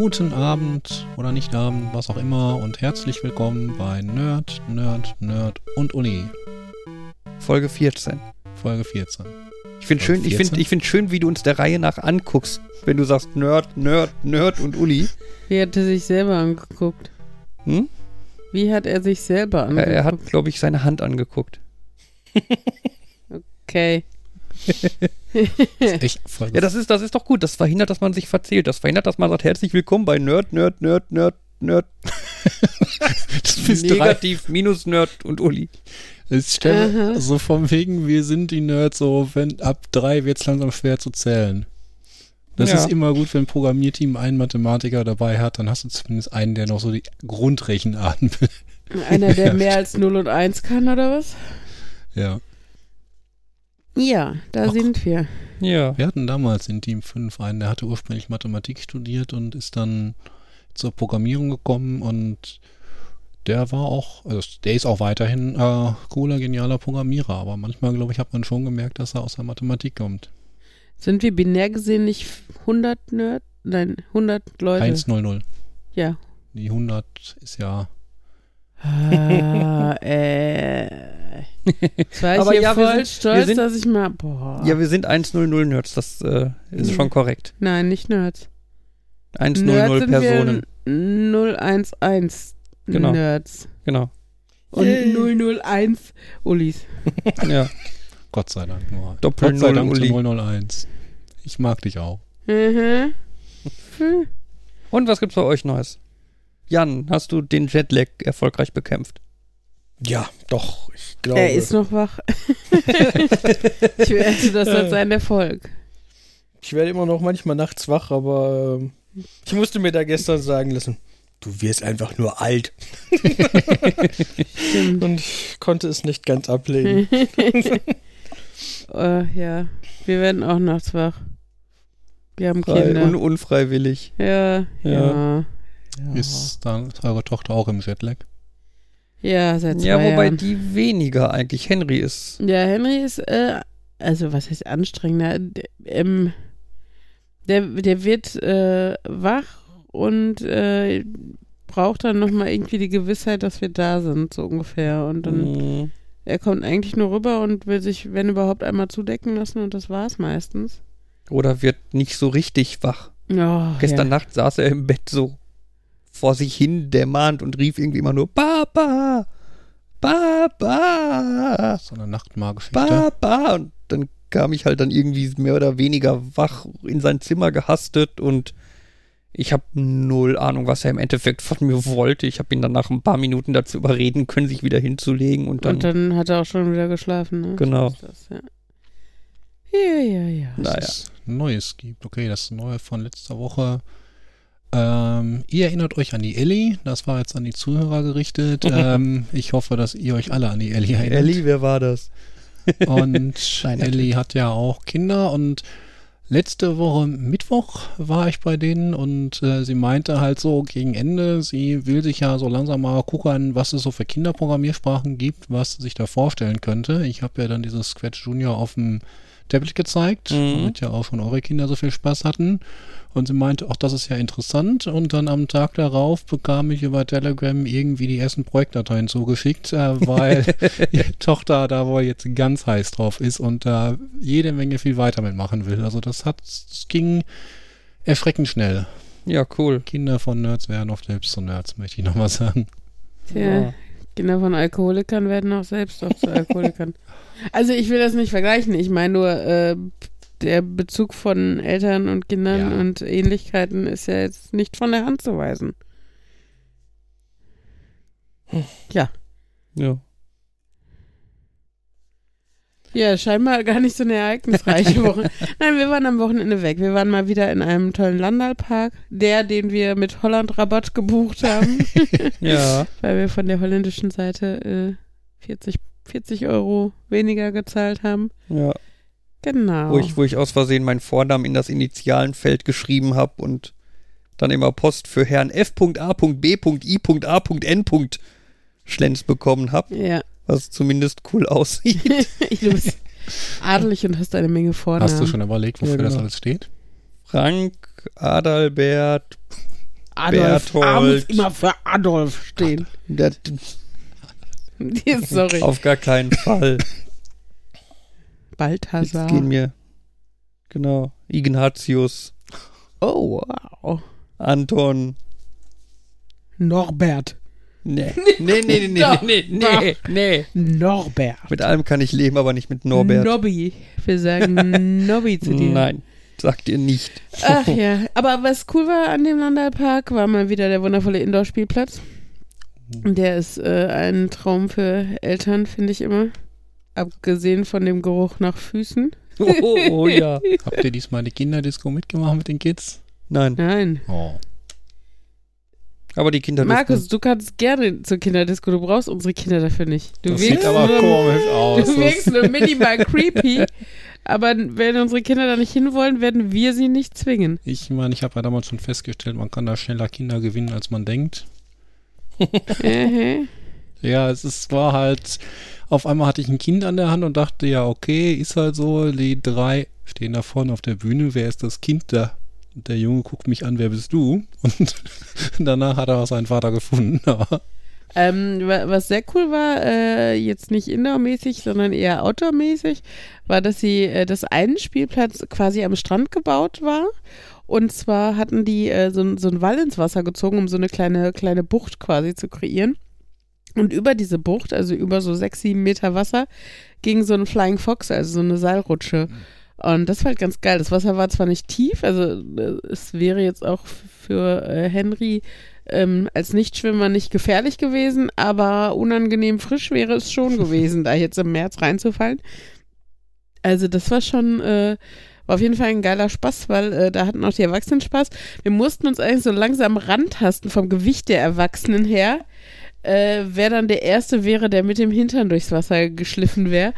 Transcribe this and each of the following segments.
guten Abend oder nicht Abend, was auch immer und herzlich willkommen bei Nerd, Nerd, Nerd und Uli. Folge 14. Folge 14. Ich finde schön, ich find, ich find schön, wie du uns der Reihe nach anguckst, wenn du sagst Nerd, Nerd, Nerd und Uli. Wie hat er sich selber angeguckt? Hm? Wie hat er sich selber Er, angeguckt? er hat, glaube ich, seine Hand angeguckt. okay. Echt Folge Ja, das ist, das ist doch gut. Das verhindert, dass man sich verzählt. Das verhindert, dass man sagt, herzlich willkommen bei Nerd, Nerd, Nerd, Nerd, Nerd, das bist drei. Negativ, minus Nerd und Uli. Ich stelle Aha. so vom wegen, wir sind die Nerds, so wenn ab drei wird es langsam schwer zu zählen. Das Ja. ist immer gut, wenn ein Programmierteam einen Mathematiker dabei hat, dann hast du zumindest einen, der noch so die Grundrechenarten will. Einer, der mehr als 0 und 1 kann, oder was? Ja. Ja, da Ach. sind wir. Ja. Wir hatten damals in Team 5 einen, der hatte ursprünglich Mathematik studiert und ist dann zur Programmierung gekommen und der war auch, also der ist auch weiterhin äh, cooler, genialer Programmierer, aber manchmal, glaube ich, hat man schon gemerkt, dass er aus der Mathematik kommt. Sind wir binär gesehen nicht 100 Nerd? Nein, 100 Leute. 1-0-0. Ja. Die 100 ist ja, äh. Jetzt war ich Aber hier ja, wir voll sind- wir stolz, sind- dass ich mal. Boah. Ja, wir sind 100 Nerds. Das äh, ist Ja. schon korrekt. Nein, nicht Nerds. 100 Nerds sind Personen. wir 011 Genau. Nerds. Genau. Und Yay. 001 Ulis. Ja. Gott sei Dank nur. Doppel Gott sei Dank zu Uli. 001. Ich mag dich auch. Mhm. Hm. Und was gibt's bei euch Neues? Jan, hast du den Jetlag erfolgreich bekämpft? Ja, doch, ich glaube. Er ist noch wach. ich werte das als ein Erfolg. ich werde immer noch manchmal nachts wach, aber ähm, ich musste mir da gestern sagen lassen, du wirst einfach nur alt. Und ich konnte es nicht ganz ablegen. äh, ja, wir werden auch nachts wach. Wir haben Frei, Kinder. un unfreiwillig. ja, ja. Ist dann eure Tochter auch im Jetlag? Ja, seit zwei Ja, wobei Jahren. die weniger eigentlich. Henry ist. Ja, Henry ist, äh, also was heißt anstrengender? Der, ähm, der, der wird äh, wach und äh, braucht dann nochmal irgendwie die Gewissheit, dass wir da sind, so ungefähr. Und dann, Mm, er kommt eigentlich nur rüber und will sich, wenn überhaupt, einmal zudecken lassen und das war's meistens. Oder wird nicht so richtig wach. Oh, Gestern ja. Nacht saß er im Bett so vor sich hin dämmernd und rief irgendwie immer nur Papa, Papa, So eine Nachtmahlgeschichte. Papa. Und dann kam ich halt dann irgendwie mehr oder weniger wach in sein Zimmer gehastet und ich habe null Ahnung, was er im Endeffekt von mir wollte. Ich habe ihn dann nach ein paar Minuten dazu überreden können, sich wieder hinzulegen und dann, und dann hat er auch schon wieder geschlafen, ne? Genau. Das, ja. Ja, ja, ja. naja. es Neues gibt. Okay, das Neue von letzter Woche. Ähm, ihr erinnert euch an die Ellie. Das war jetzt an die Zuhörer gerichtet. ähm, ich hoffe, dass ihr euch alle an die Ellie erinnert. Ellie, wer war das? Und Nein, Ellie hat ja auch Kinder und letzte Woche Mittwoch war ich bei denen und äh, sie meinte halt so gegen Ende, sie will sich ja so langsam mal gucken, was es so für Kinderprogrammiersprachen gibt, was sie sich da vorstellen könnte. Ich habe ja dann dieses Scratch Junior auf dem Tablet gezeigt, Mhm. damit ja auch schon eure Kinder so viel Spaß hatten. Und sie meinte, auch das ist ja interessant. Und dann am Tag darauf bekam ich über Telegram irgendwie die ersten Projektdateien zugeschickt, äh, weil ihre Tochter da wohl jetzt ganz heiß drauf ist und da jede Menge viel weiter mitmachen will. Also das hat, es ging erschreckend schnell. Ja, cool. Kinder von Nerds werden oft selbst zu Nerds, möchte ich nochmal sagen. Tja, Kinder von Alkoholikern werden auch selbst auch zu Alkoholikern. Also ich will das nicht vergleichen. Ich meine nur, äh, der Bezug von Eltern und Kindern Ja. und Ähnlichkeiten ist ja jetzt nicht von der Hand zu weisen. Ja. Ja. Ja, scheinbar gar nicht so eine ereignisreiche Woche. Nein, wir waren am Wochenende weg. Wir waren mal wieder in einem tollen Landalpark. Der, den wir mit Holland-Rabatt gebucht haben, Ja. weil wir von der holländischen Seite äh, 40, 40 Euro weniger gezahlt haben. Ja. Genau. Wo, ich, wo ich aus Versehen meinen Vornamen in das Initialenfeld geschrieben habe und dann immer Post für Herrn F.A.B.I.A.N. Schlenz bekommen habe, ja, was zumindest cool aussieht. du bist adelig und hast eine Menge Vornamen. Hast du schon überlegt, wofür Ja, das genau. alles steht? Frank, Adalbert, Adolf. Berthold. muss immer für Adolf stehen. Der, Sorry. auf gar keinen Fall. Jetzt Balthasar. gehen mir. Genau. Ignatius, Oh, wow. Anton. Norbert. Nee. Nee, nee, nee, nee, Doch, nee, nee, nee. Norbert. Mit allem kann ich leben, aber nicht mit Norbert. Nobby. Wir sagen Nobby zu dir. Nein, sagt ihr nicht. Ach ja, aber was cool war an dem Landalpark, war mal wieder der wundervolle Indoor-Spielplatz. Der ist äh, ein Traum für Eltern, finde ich immer. Abgesehen von dem Geruch nach Füßen. Oh, oh, oh ja. Habt ihr diesmal die Kinderdisco mitgemacht mit den Kids? Nein, Nein. Oh. aber die Kinder Markus, du kannst gerne zur Kinderdisco, du brauchst unsere Kinder dafür nicht. Du Das wirkst sieht aber nur, komisch aus. Du wirkst nur minimal creepy, aber wenn unsere Kinder da nicht hinwollen, werden wir sie nicht zwingen. Ich meine, ich habe ja damals schon festgestellt, man kann da schneller Kinder gewinnen, als man denkt. Äh, Ja, es ist, war halt, auf einmal hatte ich ein Kind an der Hand und dachte, ja, okay, ist halt so, die drei stehen da vorne auf der Bühne, wer ist das Kind da? Und der Junge guckt mich an, wer bist du? Und danach hat er auch seinen Vater gefunden. Ähm, wa- was sehr cool war, äh, jetzt nicht indoormäßig, sondern eher outdoormäßig, war, dass sie, äh, dass ein Spielplatz quasi am Strand gebaut war. Und zwar hatten die äh, so, so einen Wall ins Wasser gezogen, um so eine kleine, kleine Bucht quasi zu kreieren. Und über diese Bucht, also über so sechs, sieben Meter Wasser, ging so ein Flying Fox, also so eine Seilrutsche. Und das war halt ganz geil. Das Wasser war zwar nicht tief, also äh, es wäre jetzt auch für äh, Henry ähm, als Nichtschwimmer nicht gefährlich gewesen, aber unangenehm frisch wäre es schon gewesen, da jetzt im März reinzufallen. Also das war schon, äh, war auf jeden Fall ein geiler Spaß, weil äh, da hatten auch die Erwachsenen Spaß. Wir mussten uns eigentlich so langsam rantasten vom Gewicht der Erwachsenen her, äh, wer dann der Erste wäre, der mit dem Hintern durchs Wasser geschliffen wäre.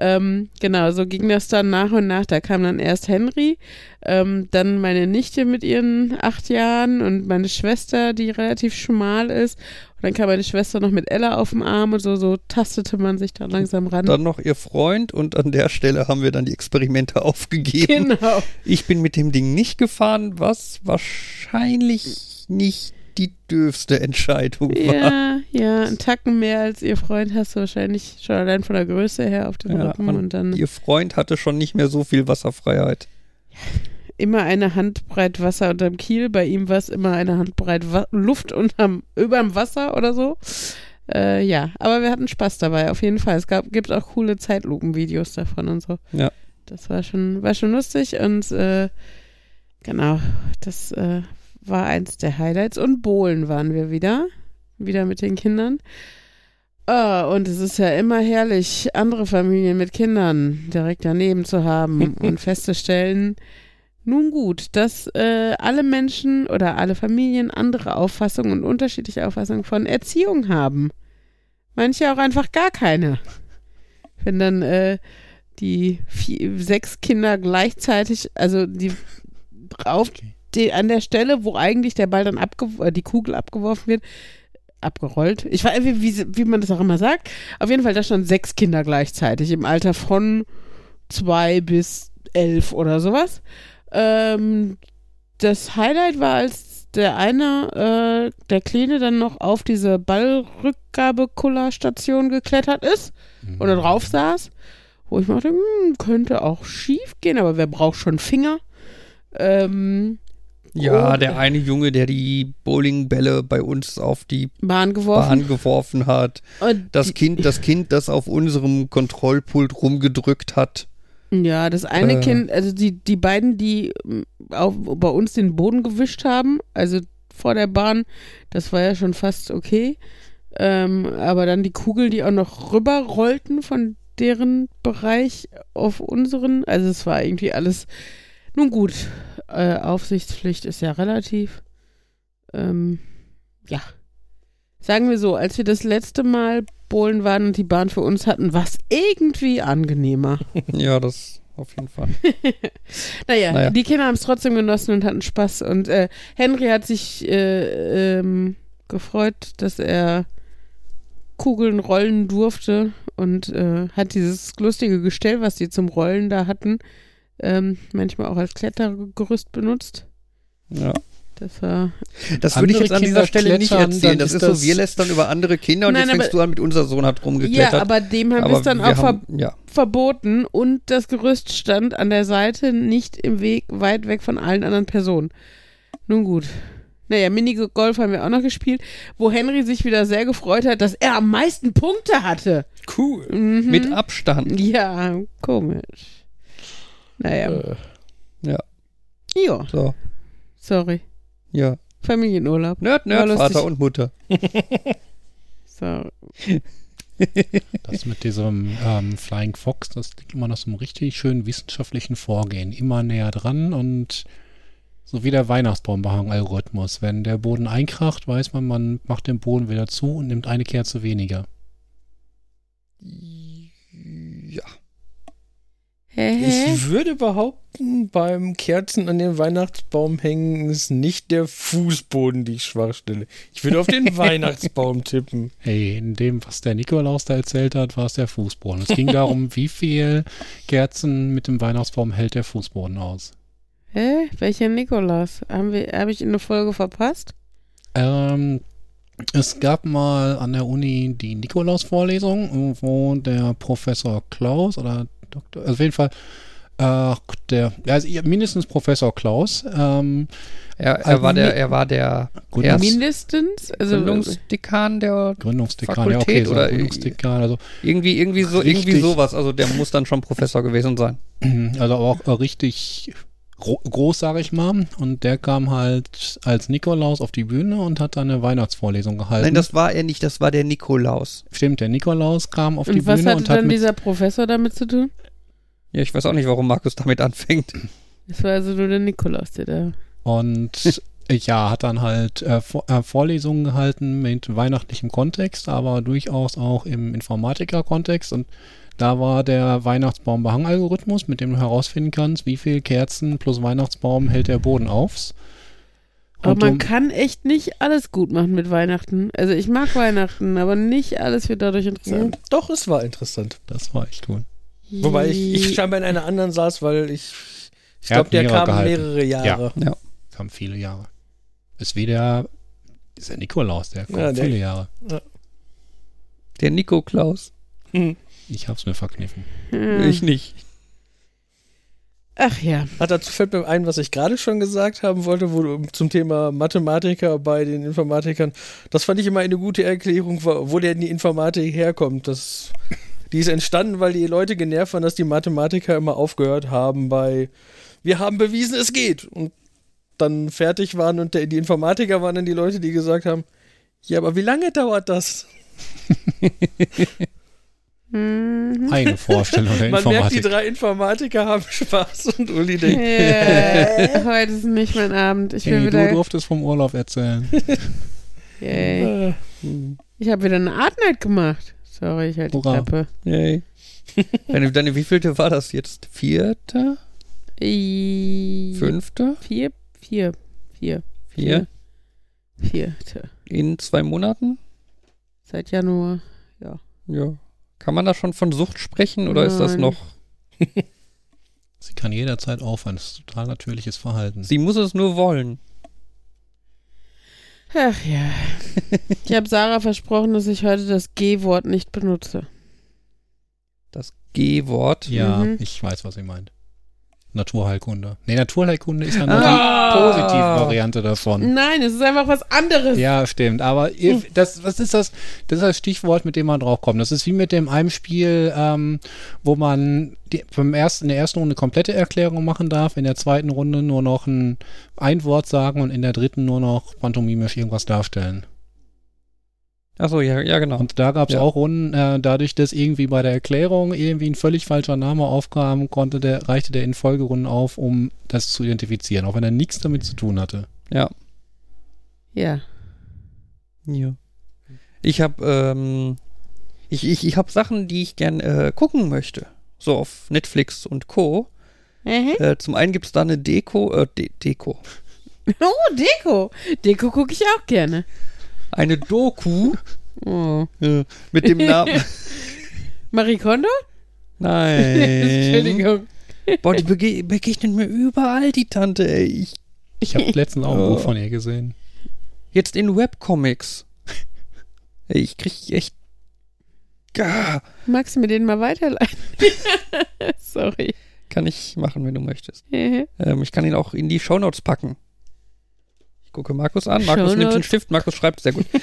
Ähm, genau, so ging das dann nach und nach. Da kam dann erst Henry, ähm, dann meine Nichte mit ihren acht Jahren und meine Schwester, die relativ schmal ist. Und dann kam meine Schwester noch mit Ella auf dem Arm und so, so tastete man sich da langsam ran. Dann noch ihr Freund und an der Stelle haben wir dann die Experimente aufgegeben. genau. Ich bin mit dem Ding nicht gefahren, was wahrscheinlich nicht die dürfste Entscheidung war. Ja, ja, einen Tacken mehr als ihr Freund hast du wahrscheinlich schon allein von der Größe her auf dem Ja, Rücken und und dann Ihr Freund hatte schon nicht mehr so viel Wasserfreiheit. immer eine Handbreit Wasser unterm Kiel. Bei ihm war es immer eine Handbreit Wa Luft unterm, überm Wasser oder so. Äh, ja, aber wir hatten Spaß dabei, auf jeden Fall. Es gab, gibt auch coole Zeitlupenvideos davon und so. Ja. Das war schon, war schon lustig und äh, genau, das äh, war eins der Highlights. Und Bohlen waren wir wieder. Wieder mit den Kindern. Ah, und es ist ja immer herrlich, andere Familien mit Kindern direkt daneben zu haben und festzustellen, nun gut, dass äh, alle Menschen oder alle Familien andere Auffassungen und unterschiedliche Auffassungen von Erziehung haben. Manche auch einfach gar keine. Wenn dann äh, die vier, sechs Kinder gleichzeitig, also die auf die, an der Stelle, wo eigentlich der Ball dann abge äh, die Kugel abgeworfen wird, abgerollt. Ich weiß, wie, wie, wie man das auch immer sagt. Auf jeden Fall, da standen sechs Kinder gleichzeitig im Alter von zwei bis elf oder sowas. Ähm, das Highlight war, als der eine, äh, der Kleine, dann noch auf diese Ballrückgabekullerstation geklettert ist oder drauf saß, wo ich mir dachte, hm, könnte auch schief gehen, aber wer braucht schon Finger? Ähm, Ja, Oh. der eine Junge, der die Bowlingbälle bei uns auf die Bahn geworfen. Bahn geworfen hat. Und Das Kind, das Kind, das auf unserem Kontrollpult rumgedrückt hat. Ja, das eine Äh. Kind, also die, die beiden, die m, auf, bei uns den Boden gewischt haben, also vor der Bahn, das war ja schon fast okay. Ähm, aber dann die Kugeln, die auch noch rüber rollten von deren Bereich auf unseren, also es war irgendwie alles, nun gut, äh, Aufsichtspflicht ist ja relativ. Ähm, ja. Sagen wir so, als wir das letzte Mal Bohlen waren und die Bahn für uns hatten, war es irgendwie angenehmer. Ja, das auf jeden Fall. Naja, Naja. die Kinder haben es trotzdem genossen und hatten Spaß. Und äh, Henry hat sich äh, ähm, gefreut, dass er Kugeln rollen durfte und äh, hat dieses lustige Gestell, was die zum Rollen da hatten, ähm, manchmal auch als Klettergerüst benutzt. Ja. Das war. Das würde ich jetzt an dieser Stelle nicht erzählen. Das ist ist das- so, wir lästern über andere Kinder und Nein, jetzt aber- fängst du an mit unser Sohn hat rumgeklettert. Ja, aber dem haben wir es dann auch ver haben, ja. verboten und das Gerüst stand an der Seite nicht im Weg, weit weg von allen anderen Personen. Nun gut. Naja, Minigolf haben wir auch noch gespielt, wo Henry sich wieder sehr gefreut hat, dass er am meisten Punkte hatte. Cool. Mhm. Mit Abstand. Ja, komisch. Naja, Äh, ja, So, sorry. ja. Familienurlaub. Nerd, Nerd. Vater und Mutter. So. Das mit diesem ähm, Flying Fox, das liegt immer nach so einem richtig schönen wissenschaftlichen Vorgehen. Immer näher dran und so wie der Weihnachtsbaumbehang-Algorithmus. Wenn der Boden einkracht, weiß man, man macht den Boden wieder zu und nimmt eine Kerze weniger. Ja. Ich würde behaupten, beim Kerzen an den Weihnachtsbaum hängen ist nicht der Fußboden die Schwachstelle. Ich würde auf den Weihnachtsbaum tippen. Hey, in dem, was der Nikolaus da erzählt hat, war es der Fußboden. Es ging darum, wie viel Kerzen mit dem Weihnachtsbaum hält der Fußboden aus. Hä? Welcher Nikolaus? Habe ich eine Folge verpasst? Ähm, es gab mal an der Uni die Nikolaus-Vorlesung, wo der Professor Klaus oder Doktor, also auf jeden Fall, äh, der, ja, also mindestens Professor Klaus, ähm, Er, er, Also war der, er war der Gründungs Mindestens? Also, Gründungsdekan der Gründungsdekan, ja, Fakultät okay, so oder- Gründungsdekan, also, irgendwie, irgendwie so, irgendwie Richtig. sowas. Also der muss dann schon Professor gewesen sein. also auch äh, richtig groß, sage ich mal. Und der kam halt als Nikolaus auf die Bühne und hat dann eine Weihnachtsvorlesung gehalten. Nein, das war er nicht, das war der Nikolaus. Stimmt, der Nikolaus kam auf die und was Bühne hatte und hat dann mit dieser Professor damit zu tun? Ja, ich weiß auch nicht, warum Markus damit anfängt. Das war also nur der Nikolaus, der da. Und ja, hat dann halt äh, Vor äh, Vorlesungen gehalten mit weihnachtlichem Kontext, aber durchaus auch im Informatiker-Kontext. Und da war der Weihnachtsbaum-Behang-Algorithmus, mit dem du herausfinden kannst, wie viel Kerzen plus Weihnachtsbaum hält der Boden aufs. Aber Und man um- kann echt nicht alles gut machen mit Weihnachten. Also ich mag Weihnachten, aber nicht alles wird dadurch interessant. Doch, es war interessant. das war echt cool. Wobei ich, ich scheinbar in einer anderen saß, weil ich, ich glaube, der mehrere kam gehalten. mehrere Jahre. Das haben viele Jahre. Ist wie der, ist der Nikolaus, der kommt Ja, der- viele Jahre. Der Nikoklaus. Hm. Ich hab's mir verkniffen. Hm. Ich nicht. Ach ja. Hat dazu fällt mir ein, was ich gerade schon gesagt haben wollte, wo du zum Thema Mathematiker bei den Informatikern. Das fand ich immer eine gute Erklärung, wo wo denn die Informatik herkommt. Das, die ist entstanden, weil die Leute genervt waren, dass die Mathematiker immer aufgehört haben bei Wir haben bewiesen, es geht. Und dann fertig waren und der, die Informatiker waren dann die Leute, die gesagt haben, ja, aber wie lange dauert das? Mhm. Eine Vorstellung der Man merkt, die Informatik. drei Informatiker haben Spaß und Uli denkt, Yeah, heute ist nicht mein Abend. Ich will Hey, du wieder. durftest vom Urlaub erzählen. Yay. äh, Ich habe wieder eine Art Night gemacht. Sorry, ich halte die. Klappe. Yay. deine, deine wievielte war das jetzt? Vierte? I- Fünfte? Vier? Vier. Vier. Vier? Vierte. In zwei Monaten? Seit Januar. Ja. Kann man da schon von Sucht sprechen oder ist das Nein. noch? Sie kann jederzeit aufhören. Das ist total natürliches Verhalten. Sie muss es nur wollen. Ach ja. Ich habe Sarah versprochen, dass ich heute das G-Wort nicht benutze. Das G-Wort. Ja, Mhm. ich weiß, was sie meint. Naturheilkunde. Nee, Naturheilkunde ist ja nur Ah. die positive Variante davon. Nein, es ist einfach was anderes. Ja, stimmt. Aber ihr, das, was ist das? Das ist das Stichwort, mit dem man draufkommt. Das ist wie mit dem einem Spiel, ähm, wo man die, beim ersten, in der ersten Runde komplette Erklärung machen darf, in der zweiten Runde nur noch ein, ein Wort sagen und in der dritten nur noch pantomimisch irgendwas darstellen. Achso, ja, ja, genau. Und da gab es Ja. auch Runden, äh, dadurch, dass irgendwie bei der Erklärung irgendwie ein völlig falscher Name aufkam, konnte der, reichte der in Folgerunden auf, um das zu identifizieren, auch wenn er nichts damit zu tun hatte. Ja. Ja. ja. Ich habe ähm, ich, ich, ich habe Sachen, die ich gern äh, gucken möchte. So auf Netflix und Co. Mhm. Äh, zum einen gibt es da eine Deko, äh, De Deko. Oh, Deko. Deko gucke ich auch gerne. Eine Doku Oh. äh, mit dem Namen. Marie Kondo? Nein. Entschuldigung. Boah, die bege begegnet mir überall, die Tante, ey. Ich Ich habe letztens auch ein Oh. Buch von ihr gesehen. Jetzt in Webcomics. Ey, Ich krieg echt. Gah. Magst du mir den mal weiterleiten? Sorry. Kann ich machen, wenn du möchtest. Ähm, ich kann ihn auch in die Shownotes packen. Ich gucke Markus an. Markus nimmt den Shownotes. Stift. Markus schreibt sehr gut.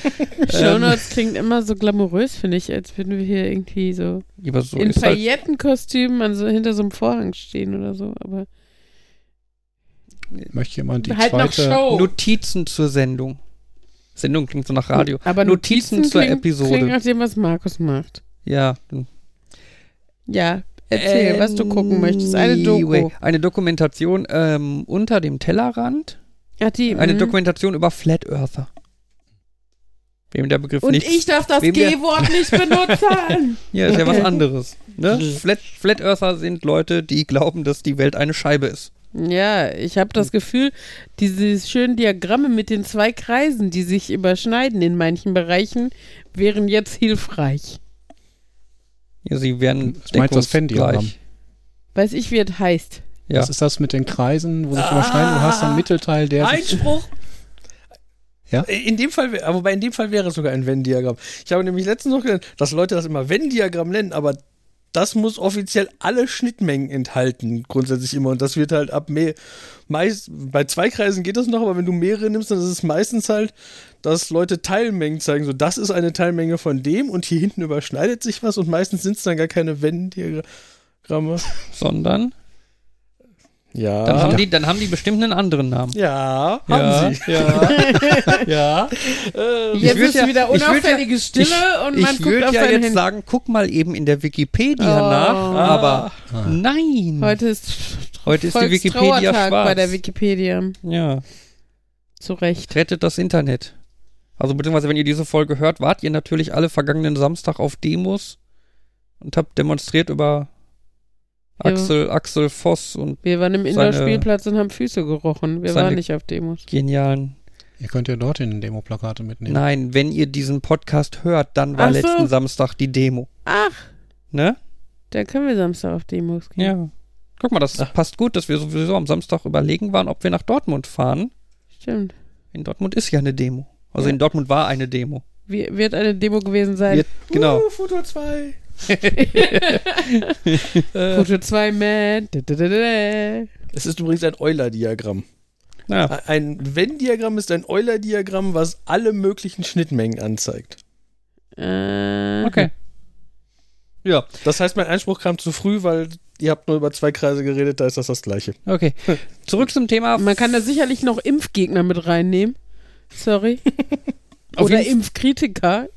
Ähm, klingt immer so glamourös, finde ich, als würden wir hier irgendwie so, aber so in halt, Paillettenkostümen an so, hinter so einem Vorhang stehen oder so. Aber Möchte jemand die halt noch zweite. Notizen zur Sendung. Sendung klingt so nach Radio. Aber Notizen Notizen, zur klingt, Episode. Klingt nach dem, was Markus macht. Ja. Ja, erzähl, was du gucken möchtest. Eine Doku. Anyway, Eine Dokumentation ähm, unter dem Tellerrand. Ach, die, Eine mhm. Dokumentation über Flat Earther. Wem der Begriff Und nicht. ich darf das G-Wort nicht benutzen. Ja, ist ja was Okay. anderes. Ne? Flat, Flat Earther sind Leute, die glauben, dass die Welt eine Scheibe ist. ja, ich habe das Gefühl, diese schönen Diagramme mit den zwei Kreisen, die sich überschneiden in manchen Bereichen, wären jetzt hilfreich. Ja, sie werden Was meinst du, das deckungsgleich. Weiß ich, wie es heißt. Ja. Was ist das mit den Kreisen, wo sich Ah. überschneiden? Du hast einen Mittelteil, der. Einspruch. Ja? In dem Fall, wobei in dem Fall wäre es sogar ein Venn-Diagramm. Ich habe nämlich letztens noch gelernt, dass Leute das immer Venn-Diagramm nennen, aber das muss offiziell alle Schnittmengen enthalten, grundsätzlich immer. Und das wird halt ab mehr, meist, bei zwei Kreisen geht das noch, aber wenn du mehrere nimmst, dann ist es meistens halt, dass Leute Teilmengen zeigen. So, das ist eine Teilmenge von dem und hier hinten überschneidet sich was und meistens sind es dann gar keine Venn-Diagramme. Sondern Ja. dann, haben die, dann haben die bestimmt einen anderen Namen. ja, Ja, haben sie. Ja. ja. Äh, Jetzt ist ja- wieder ich würd ja- unauffällige Stille und man Ich guckt würde auf ja sein jetzt Handy. sagen, guck mal eben in der Wikipedia Oh. nach, aber Ah. nein. Heute ist, Heute ist die Wikipedia schwarz. bei der Wikipedia. Ja, Zu Recht. rettet das Internet. Also beziehungsweise, wenn ihr diese Folge hört, wart ihr natürlich alle vergangenen Samstag auf Demos und habt demonstriert über Ja. Axel, Axel Voss und Wir waren im Indoor-Spielplatz und haben Füße gerochen. Wir waren nicht auf Demos. genialen. Ihr könnt ja dorthin Demoplakate mitnehmen. Nein, wenn ihr diesen Podcast hört, dann war Ach so. letzten Samstag die Demo. Ach, Ne? da können wir Samstag auf Demos gehen. Ja. Guck mal, das passt gut, dass wir sowieso am Samstag überlegen waren, ob wir nach Dortmund fahren. Stimmt. In Dortmund ist ja eine Demo. Also Ja. in Dortmund war eine Demo. Wie, wird eine Demo gewesen sein. Wird, genau. Uh, Futur 2. Foto 2 Man. Es ist übrigens ein Euler-Diagramm. Ja. Ein Venn-Diagramm ist ein Euler-Diagramm, was alle möglichen Schnittmengen anzeigt. Äh, Okay. Ja, Das heißt, mein Einspruch kam zu früh, weil ihr habt nur über zwei Kreise geredet, da ist das das gleiche. okay. Zurück zum Thema. Man kann da sicherlich noch Impfgegner mit reinnehmen. Sorry. Oder Impfkritiker.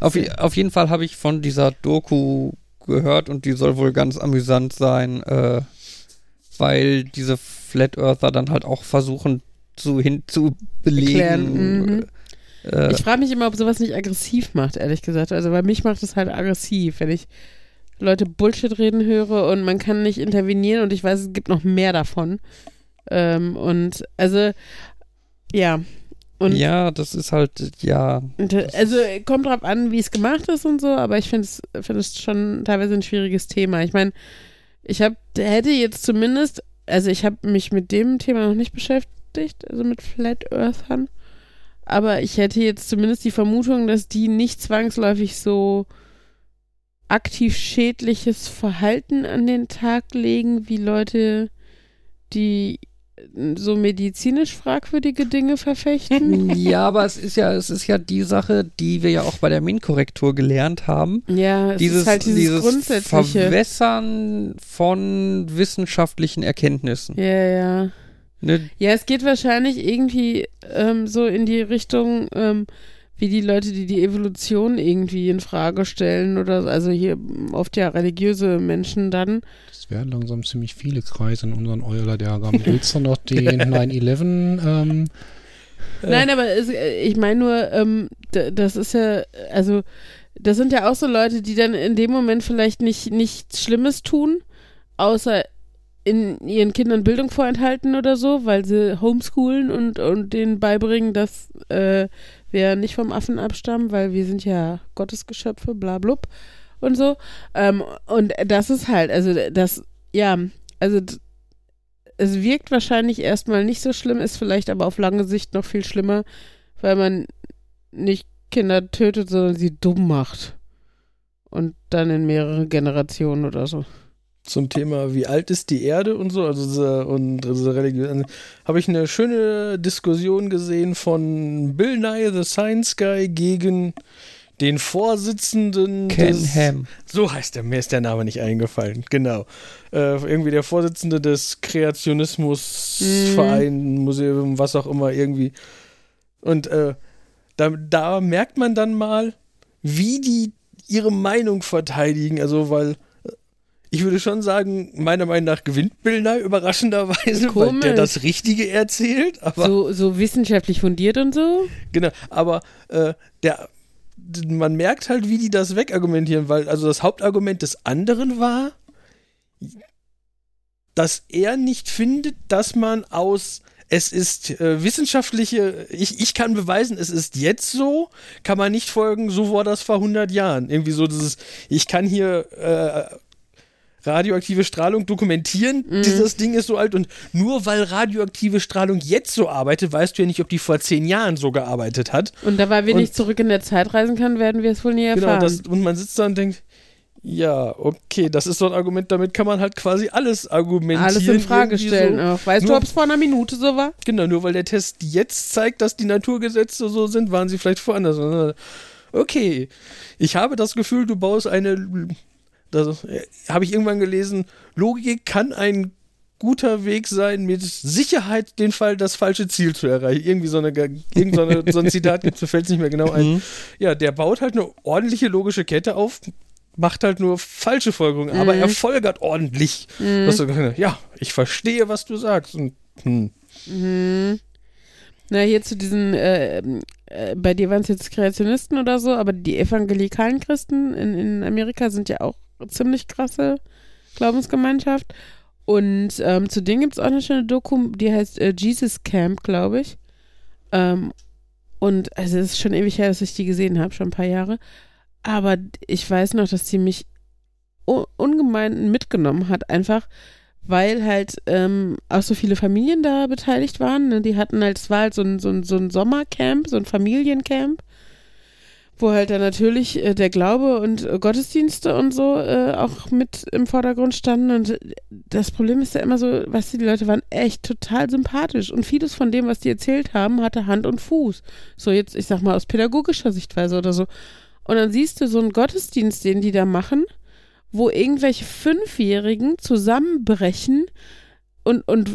Auf, je- auf jeden Fall habe ich von dieser Doku gehört und die soll wohl ganz amüsant sein, äh, weil diese Flat Earther dann halt auch versuchen zu hin zu belegen. Erklären, mhm. Äh, Ich frage mich immer, ob sowas nicht aggressiv macht, ehrlich gesagt. Also bei mich macht es halt aggressiv, wenn ich Leute Bullshit reden höre und man kann nicht intervenieren und ich weiß, es gibt noch mehr davon. Ähm, und also, ja. Und ja, das ist halt, ja. Und, äh, also kommt drauf an, wie es gemacht ist und so, aber ich finde es find es schon teilweise ein schwieriges Thema. Ich meine, ich hab, hätte jetzt zumindest, also ich habe mich mit dem Thema noch nicht beschäftigt, also mit Flat Earthern, aber ich hätte jetzt zumindest die Vermutung, dass die nicht zwangsläufig so aktiv schädliches Verhalten an den Tag legen, wie Leute, die so medizinisch fragwürdige Dinge verfechten. Ja, aber es ist ja, es ist ja die Sache, die wir ja auch bei der MINT-Korrektur gelernt haben. Ja, es dieses, ist halt dieses, dieses grundsätzliche. Verwässern von wissenschaftlichen Erkenntnissen. Ja, ja. Ne? Ja, es geht wahrscheinlich irgendwie ähm, so in die Richtung, ähm, wie die Leute, die die Evolution irgendwie in Frage stellen oder so. also hier oft ja religiöse Menschen dann. Das werden langsam ziemlich viele Kreise in unseren Euler-Diagrammen. Willst du noch den 9-11? Ähm, Äh. Nein, aber es, äh, ich meine nur, ähm, das ist ja, also das sind ja auch so Leute, die dann in dem Moment vielleicht nicht nichts Schlimmes tun, außer in ihren Kindern Bildung vorenthalten oder so, weil sie homeschoolen und, und denen beibringen, dass äh, wir nicht vom Affen abstammen, weil wir sind ja Gottesgeschöpfe, bla blub und so. Ähm, und das ist halt, also das, ja, also es wirkt wahrscheinlich erstmal nicht so schlimm, ist vielleicht aber auf lange Sicht noch viel schlimmer, weil man nicht Kinder tötet, sondern sie dumm macht. Und dann in mehrere Generationen oder so. Zum Thema, wie alt ist die Erde und so, also diese, und diese Religion, habe ich eine schöne Diskussion gesehen von Bill Nye, the Science Guy, gegen den Vorsitzenden Ken des, Ham. So heißt er, mir ist der Name nicht eingefallen, genau. Äh, irgendwie der Vorsitzende des Kreationismusverein, Museum, was auch immer, irgendwie. Und äh, da, da merkt man dann mal, wie die ihre Meinung verteidigen. Also, weil ich würde schon sagen, meiner Meinung nach gewinnt Nye überraschenderweise, weil der Komisch. das Richtige erzählt. Aber So, so wissenschaftlich fundiert und so. Genau, aber äh, der, man merkt halt, wie die das wegargumentieren, weil also das Hauptargument des anderen war, dass er nicht findet, dass man aus es ist äh, wissenschaftliche, ich, ich kann beweisen, es ist jetzt so, kann man nicht folgen, so war das vor 100 Jahren. Irgendwie so dieses, ich kann hier äh, radioaktive Strahlung dokumentieren, dieses Ding ist so alt und nur weil radioaktive Strahlung jetzt so arbeitet, weißt du ja nicht, ob die vor 10 Jahren so gearbeitet hat. Und da, weil wir Und- nicht zurück in der Zeit reisen können, werden wir es wohl nie Genau, erfahren. das, und man sitzt da und denkt, ja, okay, das ist so ein Argument, damit kann man halt quasi alles argumentieren. Alles in Frage stellen So. auch. Weißt du, Nur- ob es vor einer Minute so war? Genau, nur weil der Test jetzt zeigt, dass die Naturgesetze so sind, waren sie vielleicht woanders. Okay, ich habe das Gefühl, du baust eine, das äh, habe ich irgendwann gelesen, Logik kann ein guter Weg sein, mit Sicherheit den Fall das falsche Ziel zu erreichen. Irgendwie so, eine, irgend so, eine, so ein Zitat gibt, mir fällt es nicht mehr genau ein. Mhm. Ja, der baut halt eine ordentliche logische Kette auf, macht halt nur falsche Folgerungen, aber er folgert ordentlich. Was du, ja, ich verstehe, was du sagst. Und, hm. Mhm. Na, hier zu diesen, äh, äh, bei dir waren es jetzt Kreationisten oder so, aber die evangelikalen Christen in, in Amerika sind ja auch ziemlich krasse Glaubensgemeinschaft. Und ähm, zu denen gibt es auch eine schöne Doku, die heißt äh, Jesus Camp, glaube ich. Ähm, und also es ist schon ewig her, dass ich die gesehen habe, schon ein paar Jahre. Aber ich weiß noch, dass die mich ungemein mitgenommen hat, einfach weil halt ähm, auch so viele Familien da beteiligt waren. Ne? Die hatten halt, es war halt so ein, so, ein, so ein Sommercamp, so ein Familiencamp, wo halt dann natürlich äh, der Glaube und äh, Gottesdienste und so äh, auch mit im Vordergrund standen. Und das Problem ist ja immer so, weißt du, die Leute waren echt total sympathisch und vieles von dem, was die erzählt haben, hatte Hand und Fuß. So jetzt, ich sag mal, aus pädagogischer Sichtweise oder so. Und dann siehst du so einen Gottesdienst, den die da machen, wo irgendwelche Fünfjährigen zusammenbrechen und, und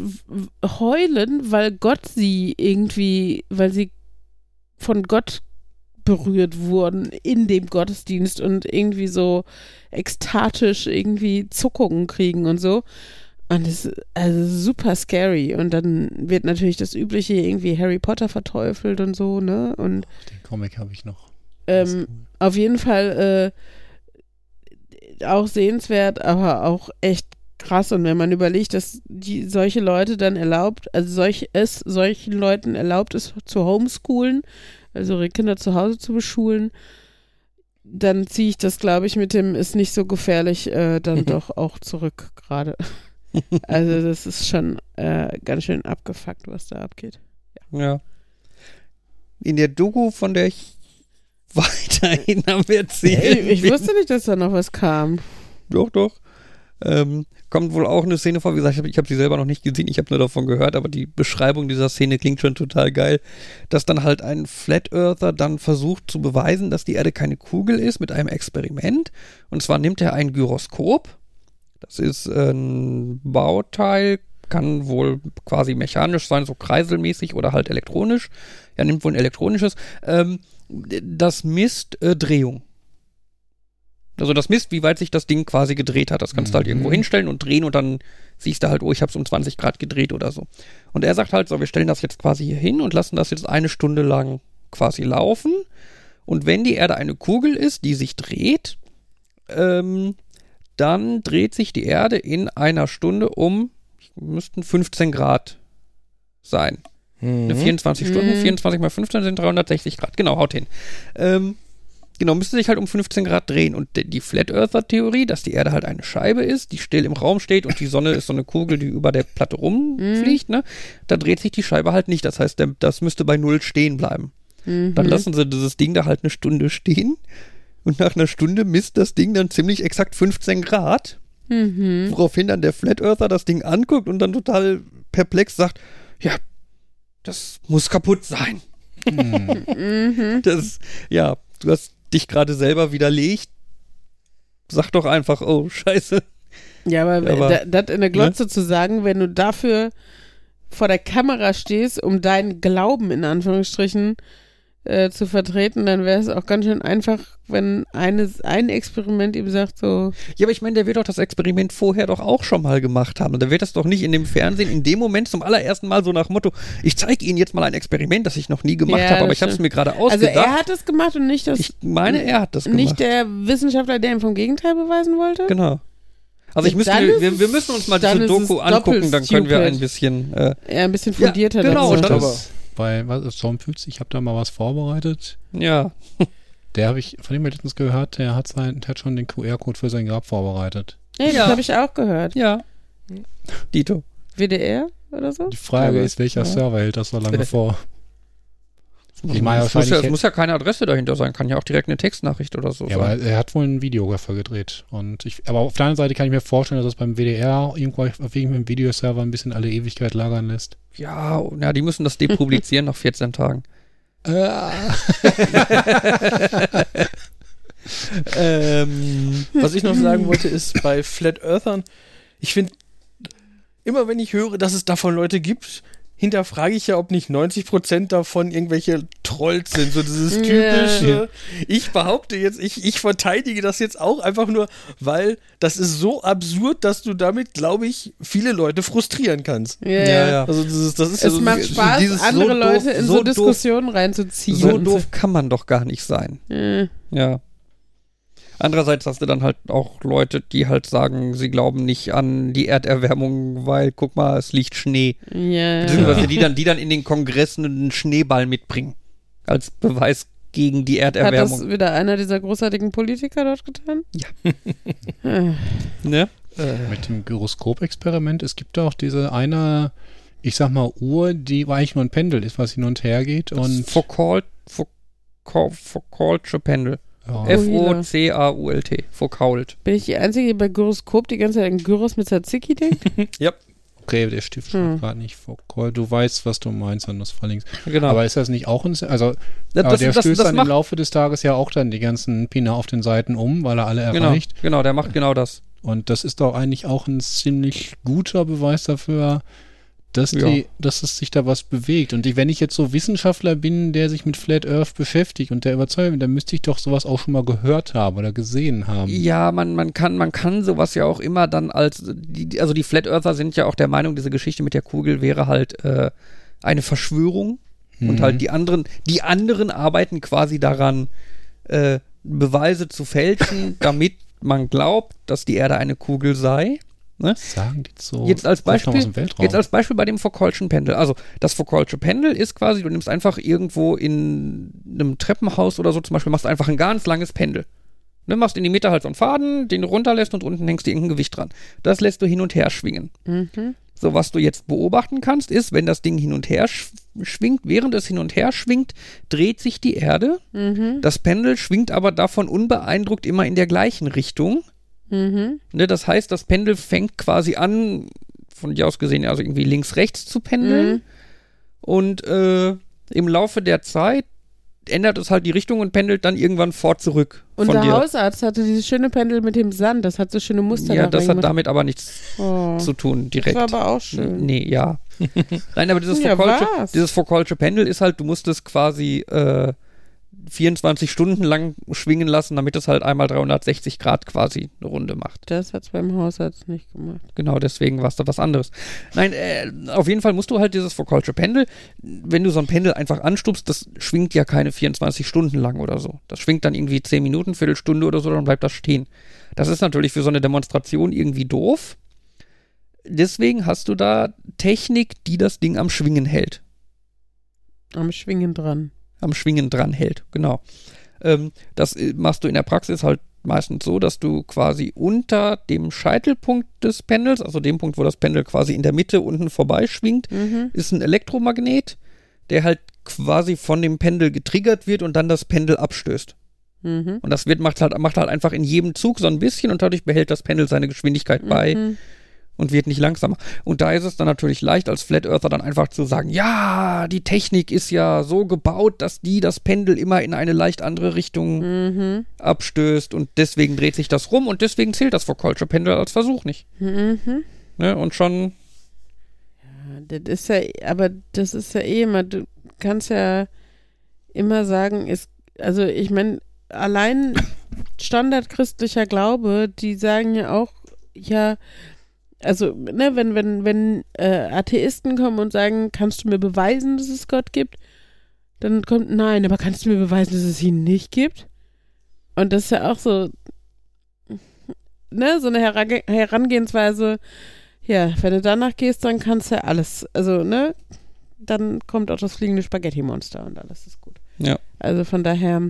heulen, weil Gott sie irgendwie, weil sie von Gott berührt wurden in dem Gottesdienst und irgendwie so ekstatisch irgendwie Zuckungen kriegen und so. Und das ist also super scary. Und dann wird natürlich das Übliche irgendwie Harry Potter verteufelt und so, ne? Und Den Comic habe ich noch. Ähm, cool. auf jeden Fall äh, auch sehenswert, aber auch echt krass. Und wenn man überlegt, dass die solche Leute dann erlaubt, also solch, es solchen Leuten erlaubt ist zu homeschoolen, also ihre Kinder zu Hause zu beschulen, dann ziehe ich das, glaube ich, mit dem ist nicht so gefährlich äh, dann doch auch zurück gerade. Also das ist schon äh, ganz schön abgefuckt, was da abgeht. Ja. In der Doku, von der ich weiterhin am Erzählen ich bin- wusste nicht, dass da noch was kam. Doch, doch. Ähm, kommt wohl auch eine Szene vor, wie gesagt, ich habe hab sie selber noch nicht gesehen, ich habe nur davon gehört, aber die Beschreibung dieser Szene klingt schon total geil, dass dann halt ein Flat Earther dann versucht zu beweisen, dass die Erde keine Kugel ist mit einem Experiment. Und zwar nimmt er ein Gyroskop, das ist ein Bauteil, kann wohl quasi mechanisch sein, so kreiselmäßig oder halt elektronisch. Er nimmt wohl ein elektronisches. Ähm, das misst äh, Drehung. Also das misst, wie weit sich das Ding quasi gedreht hat. Das kannst du halt Mhm. irgendwo hinstellen und drehen und dann siehst du halt, oh, ich habe es um 20 Grad gedreht oder so. Und er sagt halt so, wir stellen das jetzt quasi hier hin und lassen das jetzt eine Stunde lang quasi laufen. Und wenn die Erde eine Kugel ist, die sich dreht, ähm, dann dreht sich die Erde in einer Stunde um, müssten 15 Grad sein. Eine 24 Stunden, Mhm. 24 mal 15 sind 360 Grad. Genau, haut hin. Ähm, genau, müsste sich halt um 15 Grad drehen. Und die- Flat Earther-Theorie, dass die Erde halt eine Scheibe ist, die still im Raum steht und die Sonne ist so eine Kugel, die über der Platte rumfliegt, ne? Da dreht sich die Scheibe halt nicht. Das heißt, das müsste bei Null stehen bleiben. Mhm. Dann lassen sie dieses Ding da halt eine Stunde stehen. Und nach einer Stunde misst das Ding dann ziemlich exakt 15 Grad. Mhm. Woraufhin dann der Flat Earther das Ding anguckt und dann total perplex sagt, ja, das muss kaputt sein. Hm. Mhm. Das, ja, du hast dich gerade selber widerlegt. Sag doch einfach, oh, scheiße. Ja, aber, Aber- da- das in der Glotze zu sagen, wenn du dafür vor der Kamera stehst, um deinen Glauben in Anführungsstrichen äh, zu vertreten, dann wäre es auch ganz schön einfach, wenn eines, ein Experiment ihm sagt, so, Ja, aber ich meine, der wird doch das Experiment vorher doch auch schon mal gemacht haben. Und der wird das doch nicht in dem Fernsehen in dem Moment zum allerersten Mal so nach Motto, ich zeige Ihnen jetzt mal ein Experiment, das ich noch nie gemacht Ja, habe, aber ich habe es mir gerade also ausgedacht. er hat es gemacht und nicht das, ich meine, er hat das gemacht. nicht der Wissenschaftler, der ihm vom Gegenteil beweisen wollte? Genau. Also ich Ja, müsste, dann ist wir, wir es- müssen uns mal diese Doku angucken, dann können wir ein bisschen. Äh, Er ein bisschen Ja, fundierter genau, dazu. Das bei was ist Storm 50, ich habe da mal was vorbereitet. ja. Der habe ich von dem ich letztens gehört, der hat sein, der hat schon den QR-Code für sein Grab vorbereitet. Ja, das Ja. habe ich auch gehört. Ja. Dito. WDR oder so? Die Frage Ja, ist, welcher ja. Server hält das so lange vor? Ich meine, es, muss ja, es muss ja keine Adresse dahinter sein, kann ja auch direkt eine Textnachricht oder so Ja, aber sein. er hat wohl ein Video dafür gedreht. Und ich, aber auf der anderen Seite kann ich mir vorstellen, dass das beim WDR irgendwo auf irgendeinem Videoserver ein bisschen alle Ewigkeit lagern lässt. Ja, ja, die müssen das depublizieren nach 14 Tagen. ähm, Was ich noch sagen wollte, ist bei Flat Earthern, ich finde, immer wenn ich höre, dass es davon Leute gibt, hinterfrage ich ja, ob nicht 90% davon irgendwelche Trolls sind. So dieses Ja. typische. Ich behaupte jetzt, ich, ich verteidige das jetzt auch einfach nur, weil das ist so absurd, dass du damit, glaube ich, viele Leute frustrieren kannst. Ja, ja. Also das ist, das ist ja Es so macht so Spaß, dieses so andere doof- Leute in so, so doof- Diskussionen reinzuziehen. so Und doof kann man doch gar nicht sein. Äh, Ja. Andererseits hast du dann halt auch Leute, die halt sagen, sie glauben nicht an die Erderwärmung, weil guck mal, es liegt Schnee. ja. Beziehungsweise die dann, die dann in den Kongressen einen Schneeball mitbringen. Als Beweis gegen die Hat Erderwärmung. das wieder einer dieser großartigen Politiker dort getan? Ja. Äh, ne? Mit dem Gyroskop-Experiment, es gibt auch diese eine, ich sag mal, Uhr, die eigentlich nur ein Pendel ist, was hin und her geht. Und Foucault, Foucault, Foucault'sche Pendel. Ja, F-O-C-A-U-L-T. Foucault. bin ich die Einzige, die bei Gyroskop die ganze Zeit an Gyros mit Tzatziki denkt? okay, der Stift Hm. gerade nicht Foucault. Du weißt, was du meinst, wenn du es verlinkst. Genau. Aber ist das nicht auch ein, also das, aber der das, stößt das dann im Laufe des Tages ja auch dann die ganzen Pine auf den Seiten um, weil er alle genau, erreicht. genau, der macht genau das. Und das ist doch eigentlich auch ein ziemlich guter Beweis dafür, dass, Ja. die, dass es sich da was bewegt. Und ich, wenn ich jetzt so Wissenschaftler bin, der sich mit Flat Earth beschäftigt und der überzeugt bin, dann müsste ich doch sowas auch schon mal gehört haben oder gesehen haben. Ja, man, man, kann, man kann sowas ja auch immer dann als, die, also die Flat Earther sind ja auch der Meinung, diese Geschichte mit der Kugel wäre halt äh, eine Verschwörung und Mhm. halt die anderen, die anderen arbeiten quasi daran, äh, Beweise zu fälschen, damit man glaubt, dass die Erde eine Kugel sei. Sagen die so. Jetzt als Beispiel, aus dem Weltraum. jetzt als Beispiel bei dem Foucault'schen Pendel. Also das Foucault'sche Pendel ist quasi, du nimmst einfach irgendwo in einem Treppenhaus oder so zum Beispiel, machst einfach ein ganz langes Pendel. Ne, machst in die Mitte halt so einen Faden, den du runterlässt und unten hängst dir irgendein Gewicht dran. Das lässt du hin und her schwingen. Mhm. So, was du jetzt beobachten kannst, ist, wenn das Ding hin und her sch schwingt, während es hin und her schwingt, dreht sich die Erde. Mhm. Das Pendel schwingt aber davon unbeeindruckt immer in der gleichen Richtung. Mhm. Ne, das heißt, das Pendel fängt quasi an, von dir aus gesehen, also irgendwie links-rechts zu pendeln. Mhm. Und äh, im Laufe der Zeit ändert es halt die Richtung und pendelt dann irgendwann fort zurück. Unser. Hausarzt hatte dieses schöne Pendel mit dem Sand, das hat so schöne Muster Ja, da das hat damit aber nichts oh. zu tun, direkt. Das war aber auch schön. Nee, ja. Nein, aber dieses Ja, Foucault'sche was? dieses Foucault'sche Pendel ist halt, du musst es quasi äh, 24 Stunden lang schwingen lassen, damit es halt einmal 360 Grad quasi eine Runde macht. Das hat's beim Hausarzt nicht gemacht. Genau, deswegen war es da was anderes. Nein, äh, auf jeden Fall musst du halt dieses Foucault'sche Pendel, wenn du so ein Pendel einfach anstupst, das schwingt ja keine 24 Stunden lang oder so. Das schwingt dann irgendwie 10 Minuten, Viertelstunde oder so, dann bleibt das stehen. Das ist natürlich für so eine Demonstration irgendwie doof. Deswegen hast du da Technik, die das Ding am Schwingen hält. Am Schwingen dran. Am Schwingen dran hält, genau. Ähm, das äh, machst du in der Praxis halt meistens so, dass du quasi unter dem Scheitelpunkt des Pendels, also dem Punkt, wo das Pendel quasi in der Mitte unten vorbeischwingt, Mhm. ist ein Elektromagnet, der halt quasi von dem Pendel getriggert wird und dann das Pendel abstößt. Mhm. Und das wird, macht halt, macht halt einfach in jedem Zug so ein bisschen und dadurch behält das Pendel seine Geschwindigkeit bei Mhm. Und wird nicht langsamer. Und da ist es dann natürlich leicht, als Flat Earther dann einfach zu sagen, ja, die Technik ist ja so gebaut, dass die das Pendel immer in eine leicht andere Richtung Mhm. abstößt und deswegen dreht sich das rum und deswegen zählt das for Culture Pendel als Versuch nicht. Mhm. Ne? Und schon, Das ist ja, aber das ist ja eh immer, du kannst ja immer sagen, ist, also ich meine, allein standardchristlicher Glaube, die sagen ja auch, ja, also, ne, wenn, wenn, wenn äh, Atheisten kommen und sagen, kannst du mir beweisen, dass es Gott gibt? Dann kommt, nein, aber kannst du mir beweisen, dass es ihn nicht gibt? Und das ist ja auch so, ne, so eine Herange Herangehensweise, ja, wenn du danach gehst, dann kannst du ja alles, also, ne, dann kommt auch das fliegende Spaghetti-Monster und alles ist gut. Ja. Also von daher,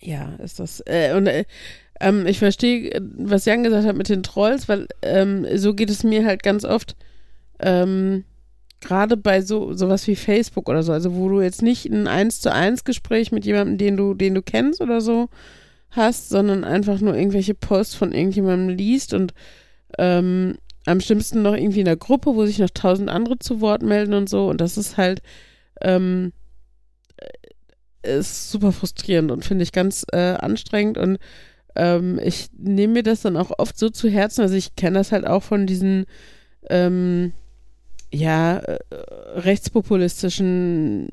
ja, ist das, äh, und äh, ähm, ich verstehe, äh, was Jan gesagt hat mit den Trolls, weil ähm, so geht es mir halt ganz oft, ähm, gerade bei so sowas wie Facebook oder so, also wo du jetzt nicht ein eins zu eins Gespräch mit jemandem, den du, den du kennst oder so hast, sondern einfach nur irgendwelche Posts von irgendjemandem liest und ähm, am schlimmsten noch irgendwie in der Gruppe, wo sich noch tausend andere zu Wort melden und so. Und das ist halt ähm, äh, ist super frustrierend und finde ich ganz äh, anstrengend. Und ähm, ich nehme mir das dann auch oft so zu Herzen. Also ich kenne das halt auch von diesen ähm, ja, äh, rechtspopulistischen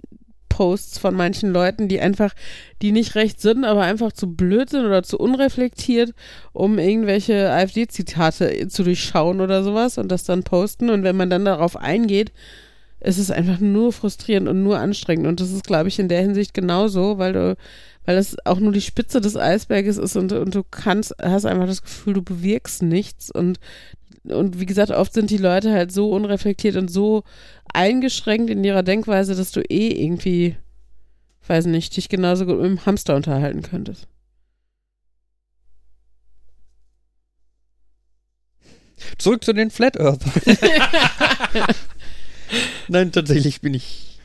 Posts von manchen Leuten, die einfach, die nicht recht sind, aber einfach zu blöd sind oder zu unreflektiert, um irgendwelche AfD-Zitate zu durchschauen oder sowas und das dann posten. Und wenn man dann darauf eingeht, ist es einfach nur frustrierend und nur anstrengend. Und das ist, glaube ich, in der Hinsicht genauso, weil du, weil das auch nur die Spitze des Eisberges ist und, und du kannst, hast einfach das Gefühl, du bewirkst nichts und und wie gesagt, oft sind die Leute halt so unreflektiert und so eingeschränkt in ihrer Denkweise, dass du eh irgendwie, weiß nicht, dich genauso gut mit dem Hamster unterhalten könntest. zurück zu den Flat Earthern. Nein, tatsächlich bin ich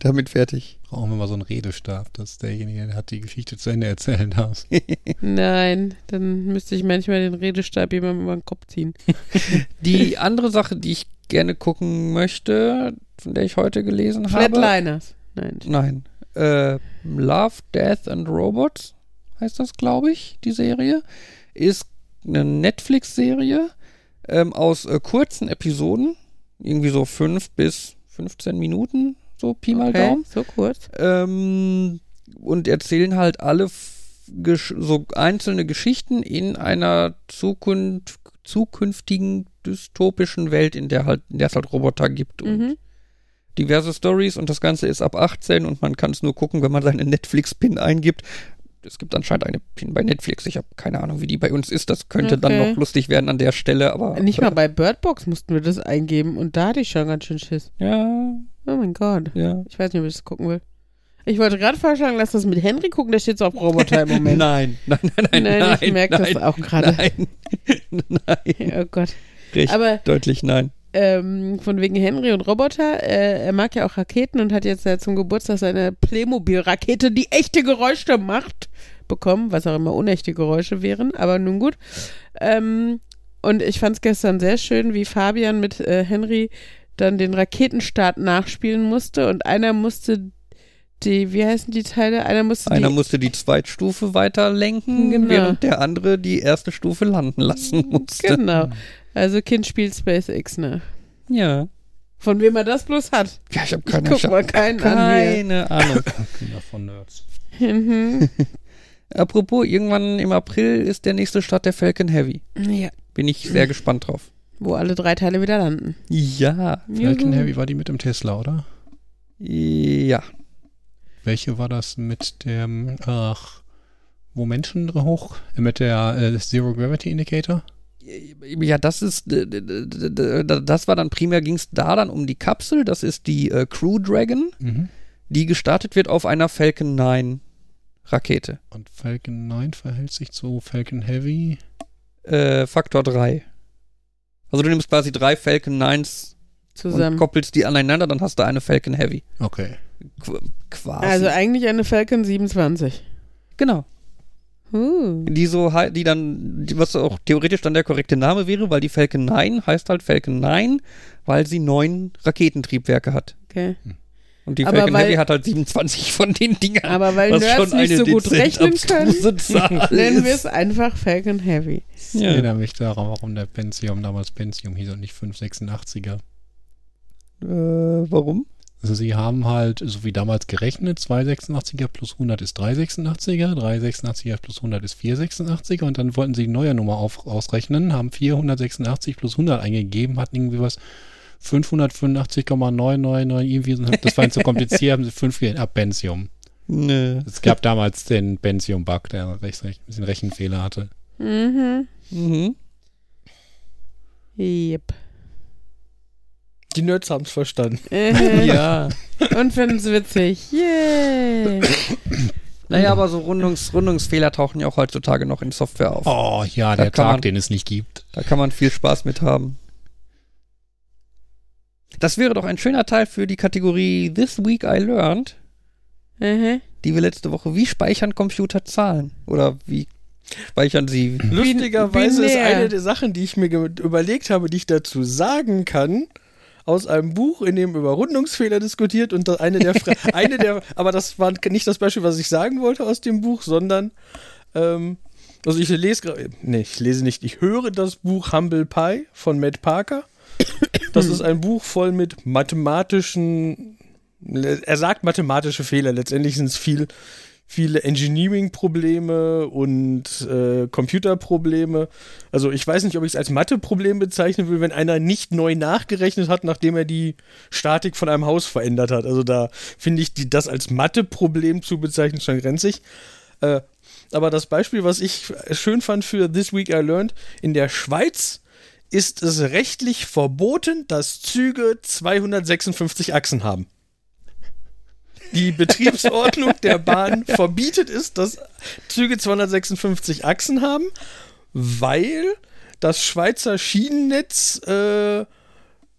damit fertig. Brauchen wir mal so einen Redestab, dass derjenige, der hat die Geschichte zu Ende erzählen darf. Nein, dann müsste ich manchmal den Redestab jemandem über den Kopf ziehen. Die andere Sache, die ich gerne gucken möchte, von der ich heute gelesen habe. Flatliners. Nein. Nein. Äh, Love, Death and Robots heißt das, glaube ich, die Serie. Ist eine Netflix-Serie ähm, aus äh, kurzen Episoden. Irgendwie so fünf bis 15 Minuten, so Pi mal Okay, Daumen. so kurz. Ähm, und erzählen halt alle so einzelne Geschichten in einer Zukunft, zukünftigen dystopischen Welt, in der halt, in der es halt Roboter gibt und Mhm. diverse Stories und das Ganze ist ab 18 und man kann es nur gucken, wenn man seine Netflix-Pin eingibt. Es gibt anscheinend eine Pin bei Netflix. Ich habe keine Ahnung, wie die bei uns ist. Das könnte dann Okay. noch lustig werden an der Stelle, aber. Nicht mal bei Birdbox mussten wir das eingeben und da hatte ich schon ganz schön Schiss. Ja, Oh mein Gott. ja. Ich weiß nicht, ob ich das gucken will. Ich wollte gerade vorschlagen, lass das mit Henry gucken, der steht so auf Roboter im Moment. Nein, nein, nein, nein. Nein, nein ich merke das auch gerade. Nein, nein. Oh Gott. Recht Aber deutlich nein. ähm, von wegen Henry und Roboter, äh, er mag ja auch Raketen und hat jetzt ja zum Geburtstag seine Playmobil-Rakete, die echte Geräusche macht, bekommen, was auch immer unechte Geräusche wären, aber nun gut. Ähm, und ich fand es gestern sehr schön, wie Fabian mit äh, Henry dann den Raketenstart nachspielen musste und einer musste die, wie heißen die Teile? Einer musste Einer die, musste die Zweitstufe weiter lenken, Genau. während der andere die erste Stufe landen lassen musste. Genau. Also Kind spielt SpaceX, ne? Ja. Von wem er das bloß hat. Ja, ich habe Ich keine, guck ich mal keinen an keine Ahnung. Kinder von Nerds. Mhm. Apropos, irgendwann im April ist der nächste Start der Falcon Heavy. Ja, Bin ich sehr gespannt drauf. wo alle drei Teile wieder landen. Ja. Falcon Juhu. Heavy war die mit dem Tesla, oder? Ja. Welche war das mit dem, ach, wo Menschen hoch, mit der äh, Zero Gravity Indicator? Ja, das ist, das war dann primär, ging es da dann um die Kapsel. Das ist die äh, Crew Dragon, Mhm. die gestartet wird auf einer Falcon 9 Rakete. Und Falcon 9 verhält sich zu Falcon Heavy. Äh, Faktor 3. Also du nimmst quasi drei Falcon 9s und Zusammen. koppelst die aneinander, dann hast du eine Falcon Heavy. Okay. Qu quasi. Also eigentlich eine Falcon 27. genau. Uh. Die so die dann, was auch theoretisch dann der korrekte Name wäre, weil die Falcon 9 heißt halt Falcon 9, weil sie neun Raketentriebwerke hat. Okay. Und die Aber Falcon weil- Heavy hat halt 27 von den Dingern. Aber weil was Nerds schon nicht eine so gut rechnen können, nennen wir es einfach Falcon Heavy. Ich Ja. erinnere mich daran, warum der Pentium damals Pentium hieß und nicht 586er. Äh, warum? Also sie haben halt, so wie damals gerechnet, 286er plus 100 ist 386er, 386er plus 100 ist 486er und dann wollten sie die neue Nummer auf, ausrechnen, haben 486 plus 100 eingegeben, hatten irgendwie was 585,999 irgendwie, so- das war ihnen zu kompliziert, haben sie 5 gegeben, ah, Pentium. Nö. Es gab damals den Pentium-Bug, der recht, recht, ein bisschen Rechenfehler hatte. Mhm. Mhm. Yep. Die Nerds haben es verstanden. Äh, Ja. Und finden es witzig. Yay. Naja, aber so Rundungs Rundungsfehler tauchen ja auch heutzutage noch in Software auf. Oh ja, Da der Tag, man- den es nicht gibt. Da kann man viel Spaß mit haben. Das wäre doch ein schöner Teil für die Kategorie This Week I Learned, Mhm. die wir letzte Woche. Wie speichern Computer Zahlen? Oder wie speichern sie? Lustigerweise ist eine der Sachen, die ich mir überlegt habe, die ich dazu sagen kann, aus einem Buch, in dem über Rundungsfehler diskutiert und eine der, Fra eine der, aber das war nicht das Beispiel, was ich sagen wollte aus dem Buch, sondern, ähm, also ich lese gerade, nee, ich lese nicht, ich höre das Buch Humble Pie von Matt Parker. Das ist ein Buch voll mit mathematischen, er sagt mathematische Fehler, letztendlich sind es viel, viele Engineering-Probleme und äh, Computerprobleme. Also ich weiß nicht, ob ich es als Mathe-Problem bezeichnen will, wenn einer nicht neu nachgerechnet hat, nachdem er die Statik von einem Haus verändert hat. Also da finde ich die, das als Mathe-Problem zu bezeichnen schon grenzig. Äh, aber das Beispiel, was ich schön fand für This Week I Learned, in der Schweiz ist es rechtlich verboten, dass Züge 256 Achsen haben. Die Betriebsordnung der Bahn verbietet es, dass Züge 256 Achsen haben, weil das Schweizer Schienennetz äh,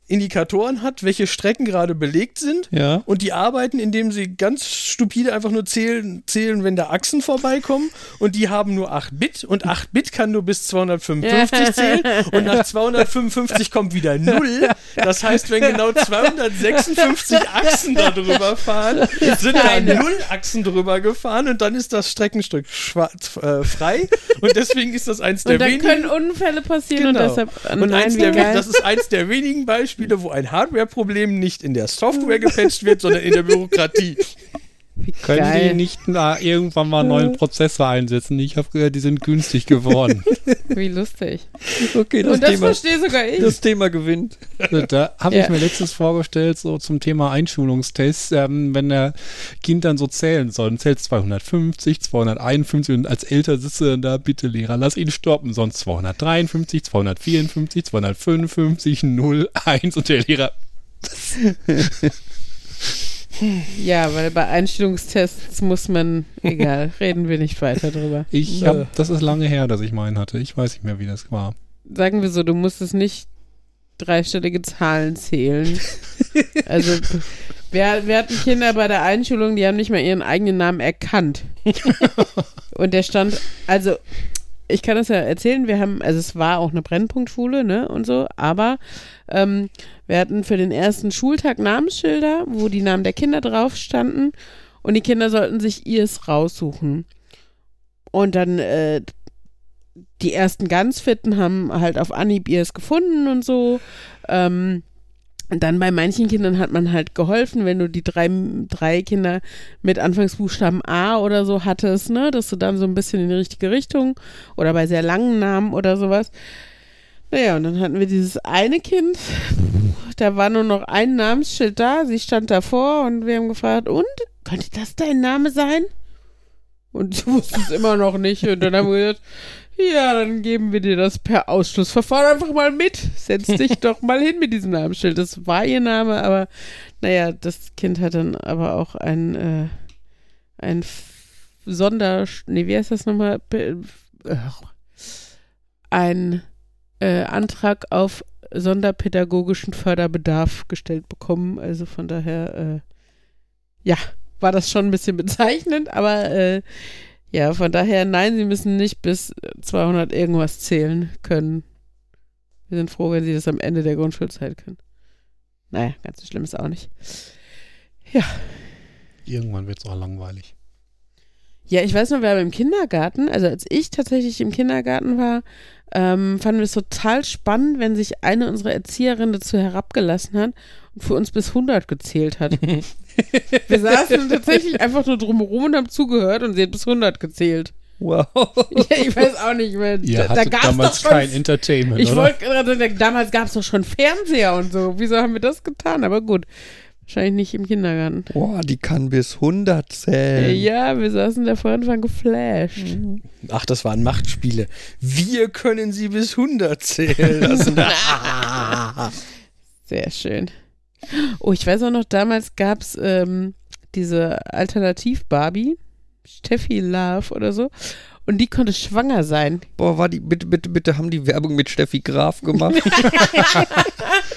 Indikatoren hat, welche Strecken gerade belegt sind. Ja. Und die arbeiten, indem sie ganz stupide einfach nur zählen, zählen, wenn da Achsen vorbeikommen. Und die haben nur 8 Bit. Und 8 Bit kann nur bis 255 zählen. Und nach 255 kommt wieder 0. Das heißt, wenn genau 256 Achsen da drüber fahren, sind da 0 Achsen drüber gefahren. Und dann ist das Streckenstück schwarz, äh, frei. Und deswegen ist das eins der Und dann wenigen. können Unfälle passieren und Genau. deshalb. Und nein, eins der, das ist eins der wenigen Beispiele, wo ein Hardware-Problem nicht in der Software gepatcht wird, sondern in der Bürokratie. Können Geil. die nicht na, irgendwann mal einen neuen Prozessor einsetzen? Ich habe gehört, die sind günstig geworden. Wie lustig. Okay, das, und das Thema, verstehe sogar ich. das Thema gewinnt. Da habe Ja. ich mir letztens vorgestellt, so zum Thema Einschulungstest, ähm, wenn der Kind dann so zählen soll, dann zählt 250, 251 und als Eltern sitzt er dann da, bitte Lehrer, lass ihn stoppen, sonst 253, 254, 255, 0, 1 und der Lehrer, ja, weil bei Einstellungstests muss man. Egal, reden wir nicht weiter drüber. ich hab, das ist lange her, dass ich meinen hatte. Ich weiß nicht mehr, wie das war. Sagen wir so, du musstest nicht dreistellige Zahlen zählen. Also, wir, wir hatten Kinder bei der Einschulung, die haben nicht mal ihren eigenen Namen erkannt. Und der stand, also, ich kann das ja erzählen, wir haben, also es war auch eine Brennpunktschule, ne, und so, aber ähm, wir hatten für den ersten Schultag Namensschilder, wo die Namen der Kinder drauf standen und die Kinder sollten sich ihrs raussuchen. Und dann, äh, die ersten ganz Fitten haben halt auf Anhieb ihrs gefunden und so. Ähm, und dann bei manchen Kindern hat man halt geholfen, wenn du die drei, drei Kinder mit Anfangsbuchstaben A oder so hattest, ne, dass du dann so ein bisschen in die richtige Richtung oder bei sehr langen Namen oder sowas. Naja, und dann hatten wir dieses eine Kind, da war nur noch ein Namensschild da, sie stand davor und wir haben gefragt, und, könnte das dein Name sein? Und sie wusste es immer noch nicht. Und dann haben wir gesagt, ja, dann geben wir dir das per Ausschlussverfahren einfach mal mit. Setz dich doch mal hin mit diesem Namensschild. Das war ihr Name, aber naja, das Kind hat dann aber auch ein, äh, ein Sonder, nee, wie heißt das nochmal? Ein äh, Antrag auf sonderpädagogischen Förderbedarf gestellt bekommen. Also von daher, äh, ja, war das schon ein bisschen bezeichnend, aber äh, ja, von daher, nein, sie müssen nicht bis 200 irgendwas zählen können. Wir sind froh, wenn sie das am Ende der Grundschulzeit können. Naja, ganz so schlimm ist auch nicht. Irgendwann wird es auch langweilig. Ja, ich weiß noch, wir haben im Kindergarten, also als ich tatsächlich im Kindergarten war, ähm, fanden wir es total spannend, wenn sich eine unserer Erzieherinnen dazu herabgelassen hat und für uns bis 100 gezählt hat. wir saßen tatsächlich einfach nur drumherum und haben zugehört und sie hat bis 100 gezählt. Wow. Ja, ich weiß auch nicht mehr. Ihr da, da gab's damals doch schon, kein Entertainment, Ich wollte gerade sagen, damals gab es doch schon Fernseher und so. Wieso haben wir das getan? Aber gut, wahrscheinlich nicht im Kindergarten. Boah, die kann bis 100 zählen. Ja, wir saßen davor und waren geflasht. Ach, das waren Machtspiele. Wir können sie bis 100 zählen lassen. Sehr schön. Oh, ich weiß auch noch, damals gab es ähm, diese Alternativ-Barbie, Steffi Love oder so. Und die konnte schwanger sein. Boah, war die, bitte, bitte, bitte, haben die Werbung mit Steffi Graf gemacht?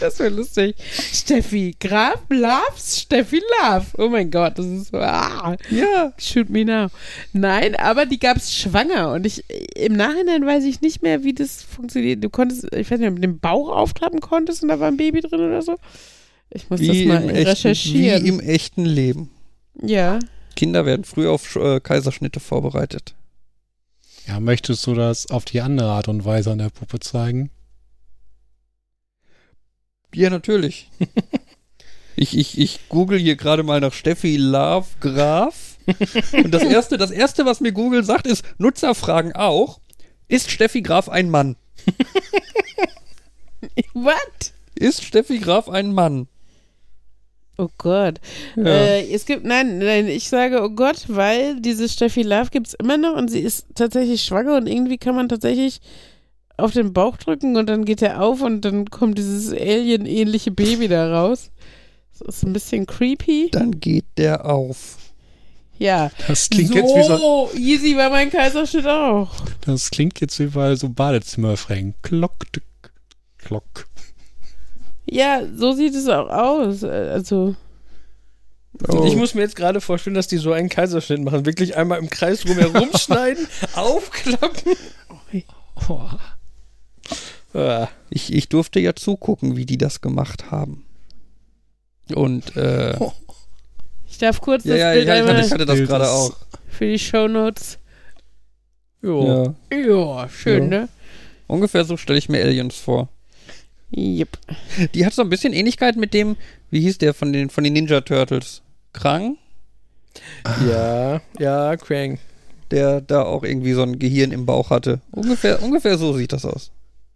Das wäre lustig. Steffi Graf loves Steffi Love. Oh mein Gott, das ist so. Ah, ja. shoot me now. Nein, aber die gab es schwanger. Und ich im Nachhinein weiß ich nicht mehr, wie das funktioniert. Du konntest, ich weiß nicht, ob du den Bauch aufklappen konntest und da war ein Baby drin oder so. Ich muss Wie das mal im, echten, recherchieren. wie im echten Leben. ja. Kinder werden früh auf äh, Kaiserschnitte vorbereitet. Ja, möchtest du das auf die andere Art und Weise an der Puppe zeigen? Ja, natürlich. ich, ich, ich google hier gerade mal nach Steffi Love Graf. Und das erste, das erste, was mir Google sagt, ist, Nutzerfragen auch. Ist Steffi Graf ein Mann? What? Ist Steffi Graf ein Mann? Oh Gott. Ja. Äh, es gibt, nein, nein, ich sage, oh Gott, weil diese Steffi Love gibt es immer noch und sie ist tatsächlich schwanger und irgendwie kann man tatsächlich auf den Bauch drücken und dann geht er auf und dann kommt dieses Alien-ähnliche Baby da raus. Das ist ein bisschen creepy. Dann geht der auf. Ja. Das klingt jetzt wie so, so easy war mein Kaiserschnitt auch. das klingt jetzt wie bei so Badezimmerfränken. Klock, tick, klock. Ja, so sieht es auch aus. Also, Oh. Ich muss mir jetzt gerade vorstellen, dass die so einen Kaiserschnitt machen. Wirklich einmal im Kreis drumherum schneiden, aufklappen. Oh. Ah, Ich, ich durfte ja zugucken, wie die das gemacht haben. Und, äh, ich darf kurz ja, das ja, Bild ja, ich einmal hatte, ich hatte das gerade auch. für die Shownotes. jo. Ja. Ja, schön, Ja. ne? Ungefähr so stelle ich mir Aliens vor. Yep. Die hat so ein bisschen Ähnlichkeit mit dem, wie hieß der von den, von den Ninja Turtles? Krang? Ja, ja, Krang. Der da auch irgendwie so ein Gehirn im Bauch hatte. Ungefähr, ungefähr so sieht das aus.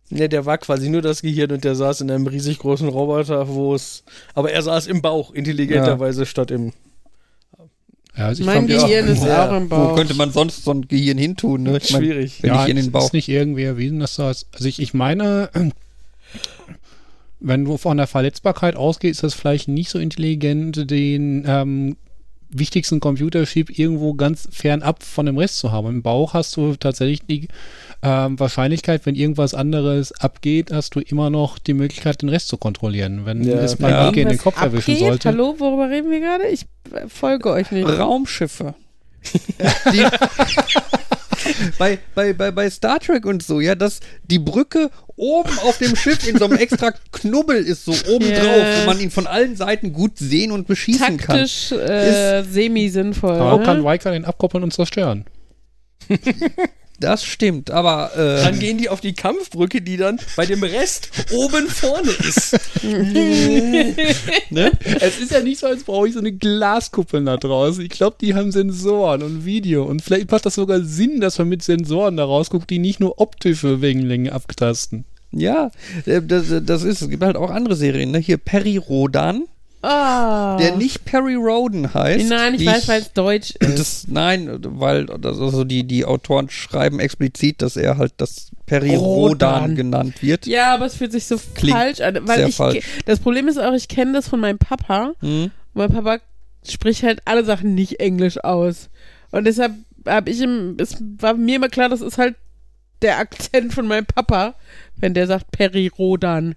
Ne, der war quasi nur das Gehirn und der saß in einem riesig großen Roboter, wo es. Aber er saß im Bauch, intelligenterweise, statt im. Ja, also ich Mein ja, Gehirn ist ja. auch im Wo Bauch. könnte man sonst so ein Gehirn hintun? Ne? Ich mein, Schwierig. wenn ja, ich in es den Bauch. ist nicht irgendwie erwiesen, dass das. Also ich, ich meine, wenn du von der Verletzbarkeit ausgehst, ist das vielleicht nicht so intelligent, den ähm, wichtigsten Computerchip irgendwo ganz fernab von dem Rest zu haben. Im Bauch hast du tatsächlich die ähm, Wahrscheinlichkeit, wenn irgendwas anderes abgeht, hast du immer noch die Möglichkeit, den Rest zu kontrollieren. Wenn Ja. es mal Ja. in den Kopf erwischen abgeht? sollte. Hallo, worüber reden wir gerade? Ich äh, folge euch nicht. Raumschiffe. die, bei, bei, bei, bei Star Trek und so, ja, dass die Brücke oben auf dem Schiff in so einem extra Knubbel ist, so oben Ja. drauf, wo man ihn von allen Seiten gut sehen und beschießen kann. Taktisch äh, semi-sinnvoll. Aber ne? kann Riker den abkoppeln und zerstören? Das stimmt, aber äh, Dann gehen die auf die Kampfbrücke, die dann bei dem Rest oben vorne ist. Ne? Es ist ja nicht so, als brauche ich so eine Glaskuppel da draußen. Ich glaube, die haben Sensoren und Video. Und vielleicht macht das sogar Sinn, dass man mit Sensoren da rausguckt, die nicht nur optische Wellenlängen abtasten. ja, äh, das, das ist, es gibt halt auch andere Serien, ne? Hier Perry Rodan, Ah. der nicht Perry Roden heißt. Nein, ich weiß, weil es Deutsch ist. Das, nein, weil also die, die Autoren schreiben explizit, dass er halt das Perry Rodan. Rodan genannt wird. Ja, aber es fühlt sich so Klingt falsch an. Weil sehr ich, falsch. Das Problem ist auch, ich kenne das von meinem Papa. Hm? Mein Papa spricht halt alle Sachen nicht Englisch aus. Und deshalb habe ich im, es war mir immer klar, das ist halt der Akzent von meinem Papa, wenn der sagt Perry Rodan.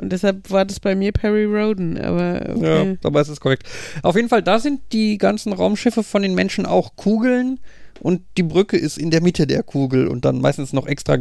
Und deshalb war das bei mir Perry Roden, aber okay. Ja, aber es ist korrekt. Auf jeden Fall, da sind die ganzen Raumschiffe von den Menschen auch Kugeln und die Brücke ist in der Mitte der Kugel und dann meistens noch extra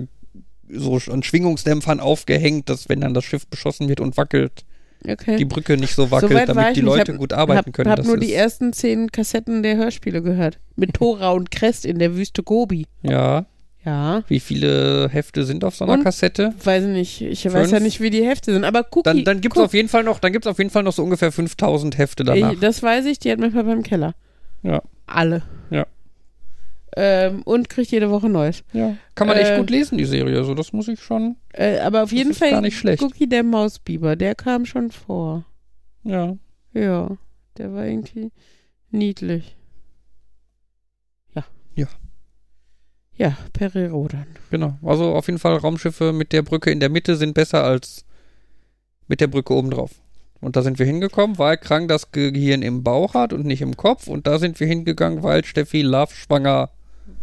so an Schwingungsdämpfern aufgehängt, dass wenn dann das Schiff beschossen wird und wackelt, okay. die Brücke nicht so wackelt, war damit ich die. Leute hab, gut arbeiten hab, können. hab Das nur die ersten zehn Kassetten der Hörspiele gehört. Mit Tora und Crest in der Wüste Gobi. Ja, Ja. wie viele Hefte sind auf so einer Und? Kassette? Weiß ich nicht. Ich weiß Fünf? ja nicht, wie die Hefte sind. Aber Cookie. Dann, dann gibt es guck, auf jeden Fall noch, dann gibt's auf jeden Fall noch so ungefähr 5000 Hefte danach. Ich, das weiß ich, die hat mein Papa im Keller. Ja. Alle. Ja. Ähm, und kriegt jede Woche Neues. ja. Kann man echt Äh, gut lesen, die Serie. Also das muss ich schon. Äh, aber auf jeden Fall gar nicht schlecht. Cookie der Mausbiber, der kam schon vor. Ja. Ja, der war irgendwie niedlich. Ja. Ja. Ja, Peri Rodan. Genau. Also auf jeden Fall Raumschiffe mit der Brücke in der Mitte sind besser als mit der Brücke obendrauf. Und da sind wir hingekommen, weil Krang das Gehirn im Bauch hat und nicht im Kopf. Und da sind wir hingegangen, weil Steffi Love schwanger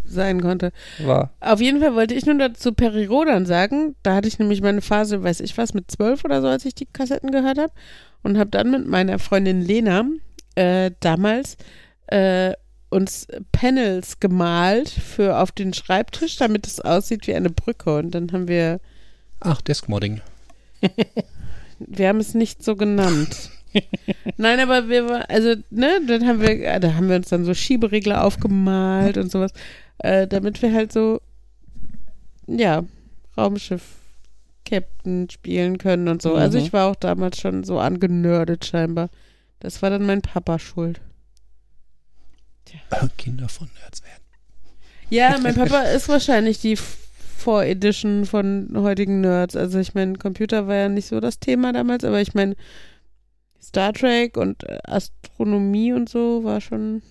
sein konnte. war. Auf jeden Fall wollte ich nur dazu Peri Rodan sagen. Da hatte ich nämlich meine Phase, weiß ich was, mit zwölf oder so, als ich die Kassetten gehört habe. Und habe dann mit meiner Freundin Lena äh, damals äh, uns Panels gemalt für auf den Schreibtisch, damit es aussieht wie eine Brücke. Und dann haben wir, Ach, Deskmodding. wir haben es nicht so genannt. Nein, aber wir war, also, ne, dann haben wir, äh, da haben wir uns dann so Schieberegler aufgemalt und sowas, äh, damit wir halt so, ja, Raumschiff Captain spielen können und so. Also Mhm. ich war auch damals schon so angenördet scheinbar. Das war dann mein Papa schuld. Kinder von Nerds werden. Ja, mein Papa ist wahrscheinlich die Voredition von heutigen Nerds. Also ich meine, Computer war ja nicht so das Thema damals, aber ich meine, Star Trek und äh, Astronomie und so war schon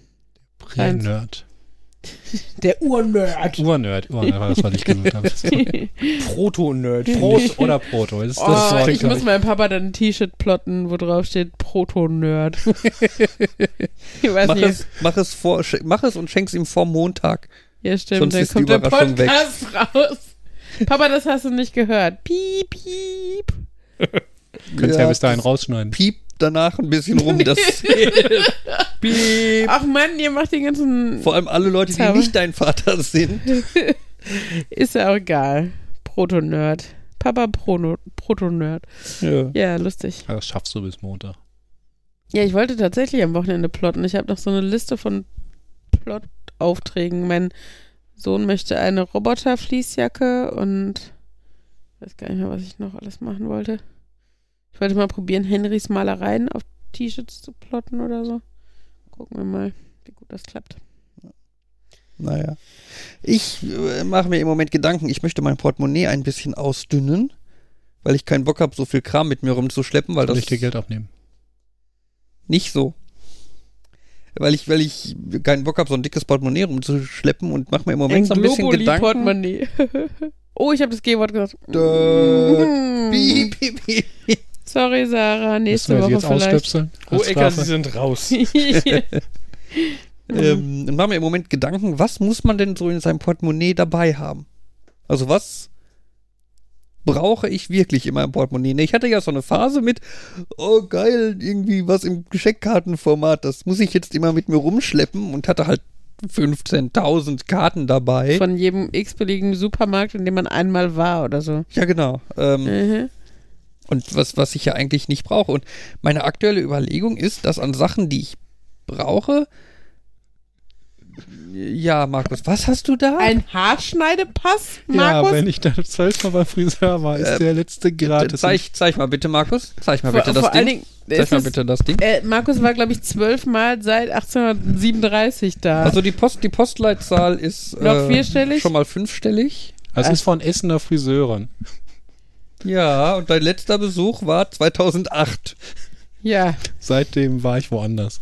Prä-Nerd. Der Urnerd. Urnerd. Urnerd war das, was ich gesucht habe. Proto-Nerd. Prost oder Proto. Ist das Oh, Zeug, ich muss meinem Papa dann ein T-Shirt plotten, wo drauf steht Proto-Nerd. ich weiß Mach nicht. es, mach, es vor, mach es und schenk's ihm vor Montag. Ja, stimmt. sonst dann ist die kommt der Überraschung weg. Podcast raus. Papa, das hast du nicht gehört. Piep, piep. Könntest ja, Ja, bis dahin das- rausschneiden. Piept danach ein bisschen rum. Das Piep. Ach Mann, ihr macht den ganzen. Vor allem alle Leute, die nicht dein Vater sind. Ist ja auch egal. Proto-Nerd. Papa Proto-Nerd. Ja. Ja, lustig. Ja, Das schaffst du bis Montag. Ja, ich wollte tatsächlich am Wochenende plotten. Ich habe noch so eine Liste von Plot-Aufträgen. Mein Sohn möchte eine Roboter-Fließjacke und ich weiß gar nicht mehr, was ich noch alles machen wollte. Ich wollte mal probieren, Henrys Malereien auf T-Shirts zu plotten oder so. Gucken wir mal, wie gut das klappt. Naja. Ich äh, mache mir im Moment Gedanken, ich möchte mein Portemonnaie ein bisschen ausdünnen, weil ich keinen Bock habe, so viel Kram mit mir rumzuschleppen, weil Soll das ich dir Geld abnehmen? nicht so. Weil ich, weil ich keinen Bock habe, so ein dickes Portemonnaie rumzuschleppen und mache mir im Moment so ein bisschen Gedanken. Portemonnaie. oh, ich habe das G-Wort gesagt. Piep, piep, piep. Sorry, Sarah. Nächste Woche sie jetzt vielleicht. ausstöpseln? Oh, sie sind raus. ähm, und mache mir im Moment Gedanken, was muss man denn so in seinem Portemonnaie dabei haben? Also was brauche ich wirklich in meinem Portemonnaie? Ne, Ich hatte ja so eine Phase mit, oh geil, irgendwie was im Geschenkkartenformat, das muss ich jetzt immer mit mir rumschleppen und hatte halt 15.000 Karten dabei. Von jedem x-beliebigen Supermarkt, in dem man einmal war oder so. ja, genau. Ähm, Mhm. Und was, was ich ja eigentlich nicht brauche. Und meine aktuelle Überlegung ist, dass an Sachen, die ich brauche. Ja, Markus, was hast du da? Ein Haarschneidepass, Ja, Markus? wenn ich da zwölfmal beim Friseur war, ist Äh, der letzte gratis. zeig, zeig mal bitte, Markus. Zeig mal vor, bitte das Ding. Dingen, Zeig mal es, bitte das Ding. äh, Markus war, glaube ich, zwölfmal seit 1837 da. Also die, Post, die Postleitzahl ist Noch äh, vierstellig? schon mal fünfstellig. Das ist von Essener Friseuren. Ja, und dein letzter Besuch war 2008. ja, Seitdem war ich woanders.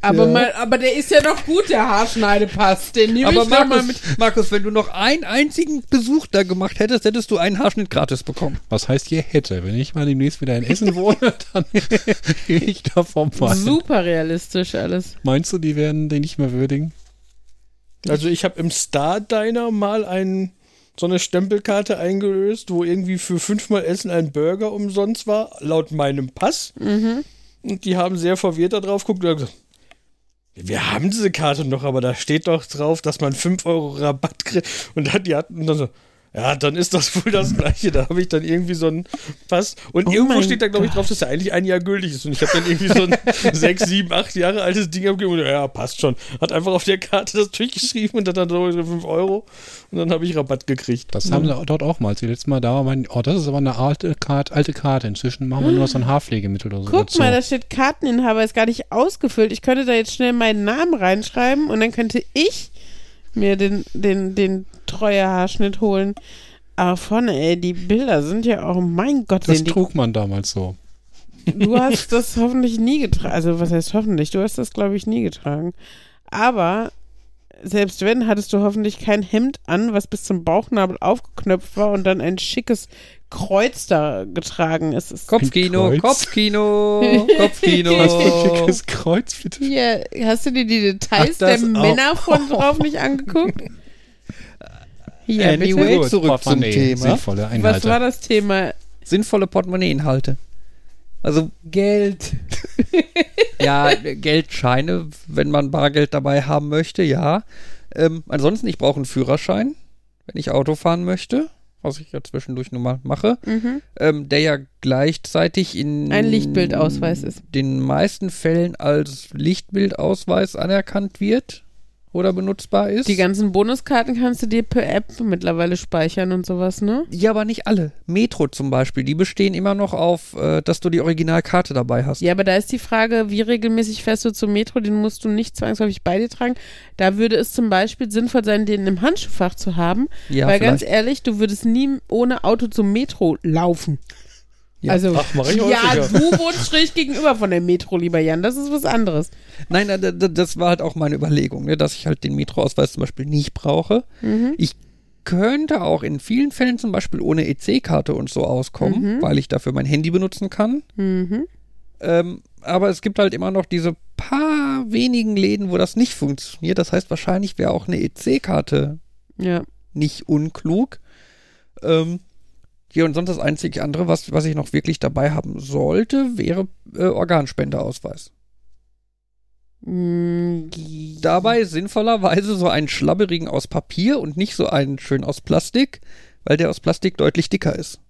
aber, Ja. mal, aber der ist ja noch gut, der Haarschneidepass. Den nehme Aber ich noch mal Markus, mit. Markus, wenn du noch einen einzigen Besuch da gemacht hättest, hättest du einen Haarschnitt gratis bekommen. Was heißt hier hätte? Wenn ich mal demnächst wieder in Essen wohne, dann gehe ich da vorbei. Super realistisch alles. Meinst du, die werden den nicht mehr würdigen? Also ich habe im Star Diner mal ein, so eine Stempelkarte eingelöst, wo irgendwie für fünfmal Essen ein Burger umsonst war, laut meinem Pass. Mhm. Und die haben sehr verwirrt da drauf geguckt und haben gesagt, wir haben diese Karte noch, aber da steht doch drauf, dass man 5 Euro Rabatt kriegt. Und dann, die hatten dann so, ja, dann ist das wohl das Gleiche. Da habe ich dann irgendwie so einen Pass. Und Oh irgendwo steht da, glaube ich, drauf, dass er eigentlich ein Jahr gültig ist. Und ich habe dann irgendwie so ein 6, 7, 8 Jahre altes Ding abgegeben. Und ja, passt schon. Hat einfach auf der Karte das durchgeschrieben und dann so 5 Euro. Und dann habe ich Rabatt gekriegt. Das haben sie dort auch mal. Als die letztes Mal da war, mein, oh, das ist aber eine alte Karte, alte Karte. Inzwischen machen wir nur so ein Haarpflegemittel oder so. Guck dazu. mal, da steht Karteninhaber, ist gar nicht ausgefüllt. Ich könnte da jetzt schnell meinen Namen reinschreiben und dann könnte ich mir den, den, den Treuehaarschnitt holen. Aber vorne, ey, die Bilder sind ja auch, mein Gott, das trug man damals so. du hast das hoffentlich nie getragen. Also, was heißt hoffentlich? Du hast das, glaube ich, nie getragen. Aber selbst wenn, hattest du hoffentlich kein Hemd an, was bis zum Bauchnabel aufgeknöpft war und dann ein schickes Kreuz da getragen ist. Es- Kopfkino, Kreuz. Kopfkino, Kopfkino. Was für ein schickes Kreuz, bitte. Hier, hast du dir die Details Ach, der auch. Männer von drauf nicht angeguckt? Hier, Anyway, zurück zum Thema. Was war das Thema? Sinnvolle Portemonnaie-Inhalte. Also Geld. ja, Geldscheine, wenn man Bargeld dabei haben möchte, ja. Ähm, ansonsten, ich brauche einen Führerschein, wenn ich Auto fahren möchte, was ich ja zwischendurch nun mal mache, Mhm. ähm, der ja gleichzeitig in Ein Lichtbildausweis ist. den meisten Fällen als Lichtbildausweis anerkannt wird oder benutzbar ist. Die ganzen Bonuskarten kannst du dir per App mittlerweile speichern und sowas, ne? ja, aber nicht alle. Metro zum Beispiel, die bestehen immer noch auf, äh, dass du die Originalkarte dabei hast. Ja, aber da ist die Frage, wie regelmäßig fährst du zum Metro, den musst du nicht zwangsläufig bei dir tragen. Da würde es zum Beispiel sinnvoll sein, den im Handschuhfach zu haben, Ja, weil vielleicht. ganz ehrlich, du würdest nie ohne Auto zum Metro laufen. Ja. Also, Ach, mach ich ja, häufiger. du wohnst schräg gegenüber von der Metro, lieber Jan. Das ist was anderes. Nein, das war halt auch meine Überlegung, ne, dass ich halt den Metroausweis zum Beispiel nicht brauche. Mhm. Ich könnte auch in vielen Fällen zum Beispiel ohne EC-Karte und so auskommen, Mhm. weil ich dafür mein Handy benutzen kann. Mhm. Ähm, aber es gibt halt immer noch diese paar wenigen Läden, wo das nicht funktioniert. Das heißt, wahrscheinlich wäre auch eine EC-Karte Ja. nicht unklug. Ähm, ja, und sonst das einzige andere, was, was ich noch wirklich dabei haben sollte, wäre äh, Organspendeausweis. Mm, Dabei sinnvollerweise so einen schlabberigen aus Papier und nicht so einen schön aus Plastik, weil der aus Plastik deutlich dicker ist.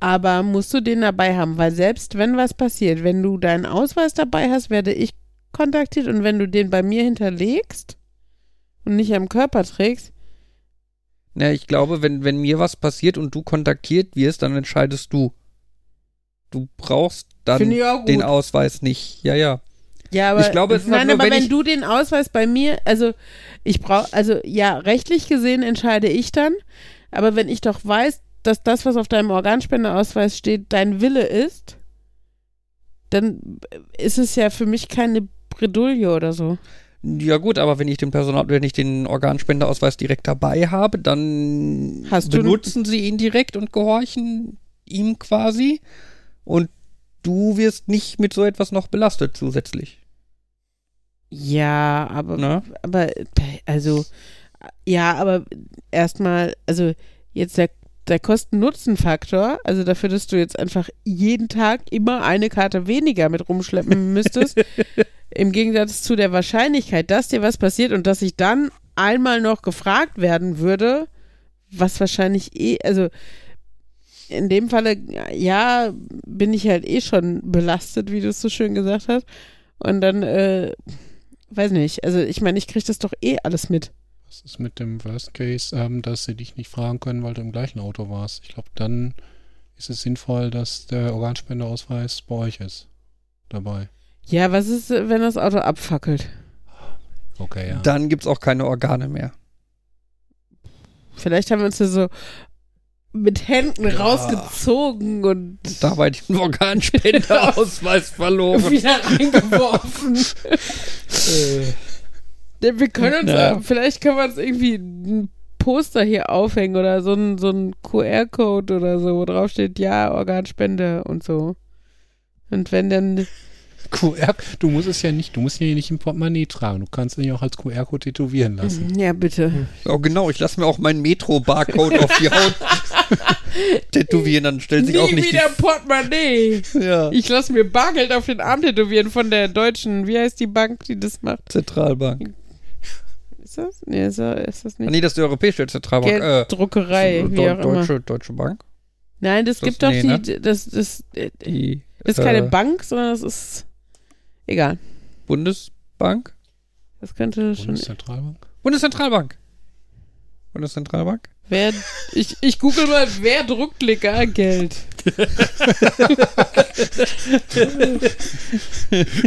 Aber musst du den dabei haben, weil selbst wenn was passiert, wenn du deinen Ausweis dabei hast, werde ich kontaktiert und wenn du den bei mir hinterlegst und nicht am Körper trägst, Na, ich glaube, wenn, wenn mir was passiert und du kontaktiert wirst, dann entscheidest du. Du brauchst dann den Ausweis nicht. Ja, ja. ja, aber Ich glaube, es ist nein, nur, aber wenn wenn ich- du den Ausweis bei mir, also ich brauche, also ja, rechtlich gesehen entscheide ich dann, aber wenn ich doch weiß, dass das, was auf deinem Organspendeausweis steht, dein Wille ist, dann ist es ja für mich keine Bredouille oder so. Ja gut, aber wenn ich den Personal, wenn ich den Organspendeausweis direkt dabei habe, dann Hast benutzen sie ihn direkt und gehorchen ihm quasi. Und du wirst nicht mit so etwas noch belastet zusätzlich. Ja, aber, Ne? aber, also, ja, aber erstmal, also jetzt der, der Kosten-Nutzen-Faktor, also dafür, dass du jetzt einfach jeden Tag immer eine Karte weniger mit rumschleppen müsstest, im Gegensatz zu der Wahrscheinlichkeit, dass dir was passiert und dass ich dann einmal noch gefragt werden würde, was wahrscheinlich eh, also in dem Falle, ja, bin ich halt eh schon belastet, wie du es so schön gesagt hast. Und dann, äh, weiß nicht, also ich meine, ich kriege das doch eh alles mit. Was ist mit dem Worst Case, ähm, dass sie dich nicht fragen können, weil du im gleichen Auto warst? Ich glaube, dann ist es sinnvoll, dass der Organspendeausweis bei euch ist. Dabei. Ja, was ist, wenn das Auto abfackelt? Okay, ja. Dann gibt's auch keine Organe mehr. Vielleicht haben wir uns ja so mit Händen Ja. rausgezogen und Dabei den Organspendeausweis verloren. wieder reingeworfen. Äh, Wir können uns, Ja. vielleicht können wir uns irgendwie ein Poster hier aufhängen oder so ein, so ein QR-Code oder so, wo drauf steht, ja, Organspende und so. Und wenn dann, QR, du musst es ja nicht, du musst ihn ja nicht im Portemonnaie tragen. Du kannst ihn ja auch als QR-Code tätowieren lassen. Ja, bitte. Oh, genau, ich lasse mir auch meinen Metro-Barcode auf die Haut tätowieren, dann stellt sich auch Nie nicht wieder Portemonnaie. ja, Ich lasse mir Bargeld auf den Arm tätowieren von der deutschen, wie heißt die Bank, die das macht? Zentralbank. Ist das? Nee, ist das, ist das nicht? nee, das ist die Europäische Zentralbank. Äh, Gelddruckerei, wie Deu- auch immer. Deutsche, Deutsche Bank. Nein, das, Das- gibt doch nee, die, ne? das, das, äh, Die, das ist keine äh, Bank, sondern das ist, egal. Bundesbank. Das könnte schon, Bundeszentralbank. Bundeszentralbank. Bundeszentralbank. Wer, ich, ich google mal, wer druckt legal Geld?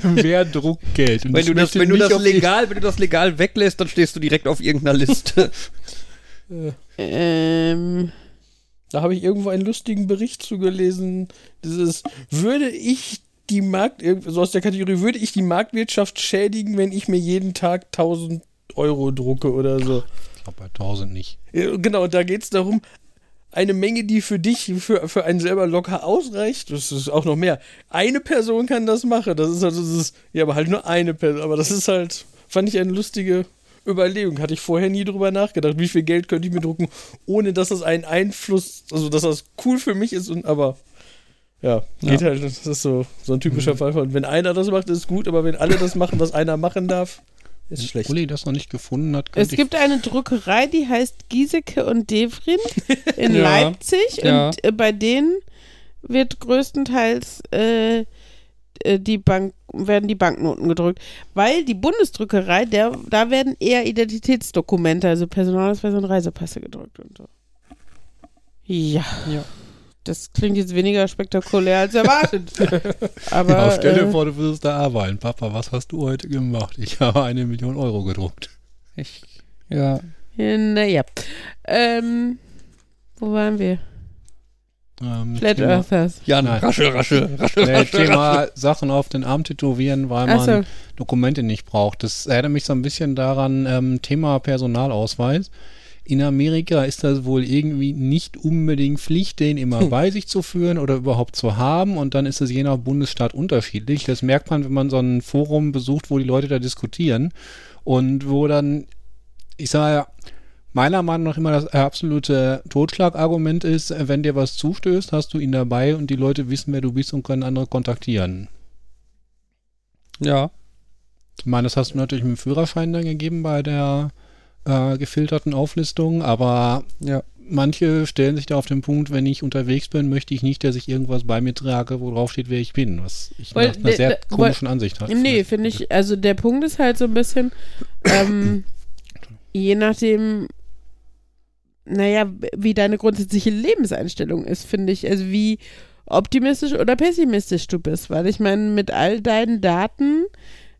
Wer druckt Geld? Und Wenn du das, wenn du das legal, wenn du das legal weglässt, dann stehst du direkt auf irgendeiner Liste. Ähm, Da habe ich irgendwo einen lustigen Bericht zugelesen. Dieses, würde ich die Markt, so aus der Kategorie, würde ich die Marktwirtschaft schädigen, wenn ich mir jeden Tag 1000 Euro drucke oder so. Ich glaube bei 1000 nicht. Genau, da geht es darum, eine Menge, die für dich, für, für einen selber locker ausreicht, das ist auch noch mehr. Eine Person kann das machen. Das ist also, das ist, ja, aber halt nur eine Person. Aber das ist halt, fand ich eine lustige Überlegung. Hatte ich vorher nie drüber nachgedacht. Wie viel Geld könnte ich mir drucken, ohne dass das einen Einfluss, also dass das cool für mich ist und aber. Ja, geht Ja. halt, das ist so, so ein typischer Fall von, wenn einer das macht, ist gut, aber wenn alle das machen, was einer machen darf, ist Wenn schlecht. Uli das noch nicht gefunden hat, es gibt eine Druckerei, die heißt Giesecke und Devrin in Ja, Leipzig ja. und äh, bei denen wird größtenteils äh, äh, die Bank werden die Banknoten gedrückt, weil die Bundesdruckerei, der, da werden eher Identitätsdokumente, also Personalausweise und Reisepasse gedrückt und so. Ja. Ja. Das klingt jetzt weniger spektakulär als erwartet. Aber Ja, stell dir äh, vor, du würdest da arbeiten. Papa, was hast du heute gemacht? Ich habe eine Million Euro gedruckt. Ich, ja. äh, naja. Ähm, wo waren wir? Ähm, Flat Thema, Earthers. Jan, Nein. raschel, raschel, raschel, Nee, raschel, raschel. Thema Sachen auf den Arm tätowieren, weil man Achso. Dokumente nicht braucht. Das erinnert mich so ein bisschen daran, ähm, Thema Personalausweis. In Amerika ist das wohl irgendwie nicht unbedingt Pflicht, den immer bei sich zu führen oder überhaupt zu haben. Und dann ist es je nach Bundesstaat unterschiedlich. Das merkt man, wenn man so ein Forum besucht, wo die Leute da diskutieren. Und wo dann, ich sage meiner Meinung nach immer das absolute Totschlagargument ist, wenn dir was zustößt, hast du ihn dabei und die Leute wissen, wer du bist und können andere kontaktieren. Ja. Ich meine, das hast du natürlich mit dem Führerschein dann gegeben bei der äh, gefilterten Auflistung, aber Ja. manche stellen sich da auf den Punkt, wenn ich unterwegs bin, möchte ich nicht, dass ich irgendwas bei mir trage, wo drauf steht, wer ich bin, was ich Weil nach einer sehr komischen Ansicht habe. Nee, finde ich, also der Punkt ist halt so ein bisschen, ähm, je nachdem, naja, wie deine grundsätzliche Lebenseinstellung ist, finde ich, also wie optimistisch oder pessimistisch du bist, weil ich meine, mit all deinen Daten,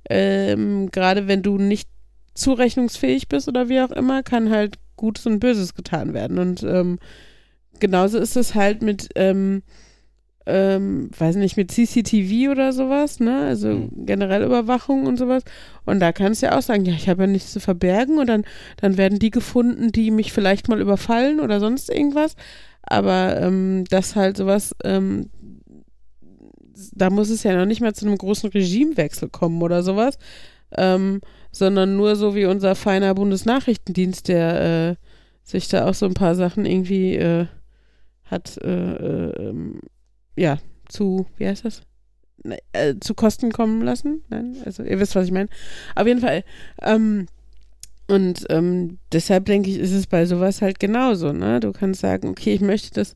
ähm, gerade wenn du nicht zurechnungsfähig bist oder wie auch immer, kann halt Gutes und Böses getan werden und ähm, genauso ist es halt mit, ähm, ähm, weiß nicht, mit CCTV oder sowas, ne? Also Mhm. generell Überwachung und sowas. Und da kannst du ja auch sagen, ja, ich habe ja nichts zu verbergen und dann, dann werden die gefunden, die mich vielleicht mal überfallen oder sonst irgendwas. Aber ähm, das halt sowas, ähm, da muss es ja noch nicht mal zu einem großen Regimewechsel kommen oder sowas, ähm, sondern nur so wie unser feiner Bundesnachrichtendienst, der äh, sich da auch so ein paar Sachen irgendwie äh, hat, äh, äh, ähm, ja, zu, wie heißt das? Ne, äh, zu Kosten kommen lassen. Nein, also ihr wisst, was ich meine. Auf jeden Fall. Ähm, und ähm, deshalb denke ich, ist es bei sowas halt genauso. Ne? Du kannst sagen, okay, ich möchte, dass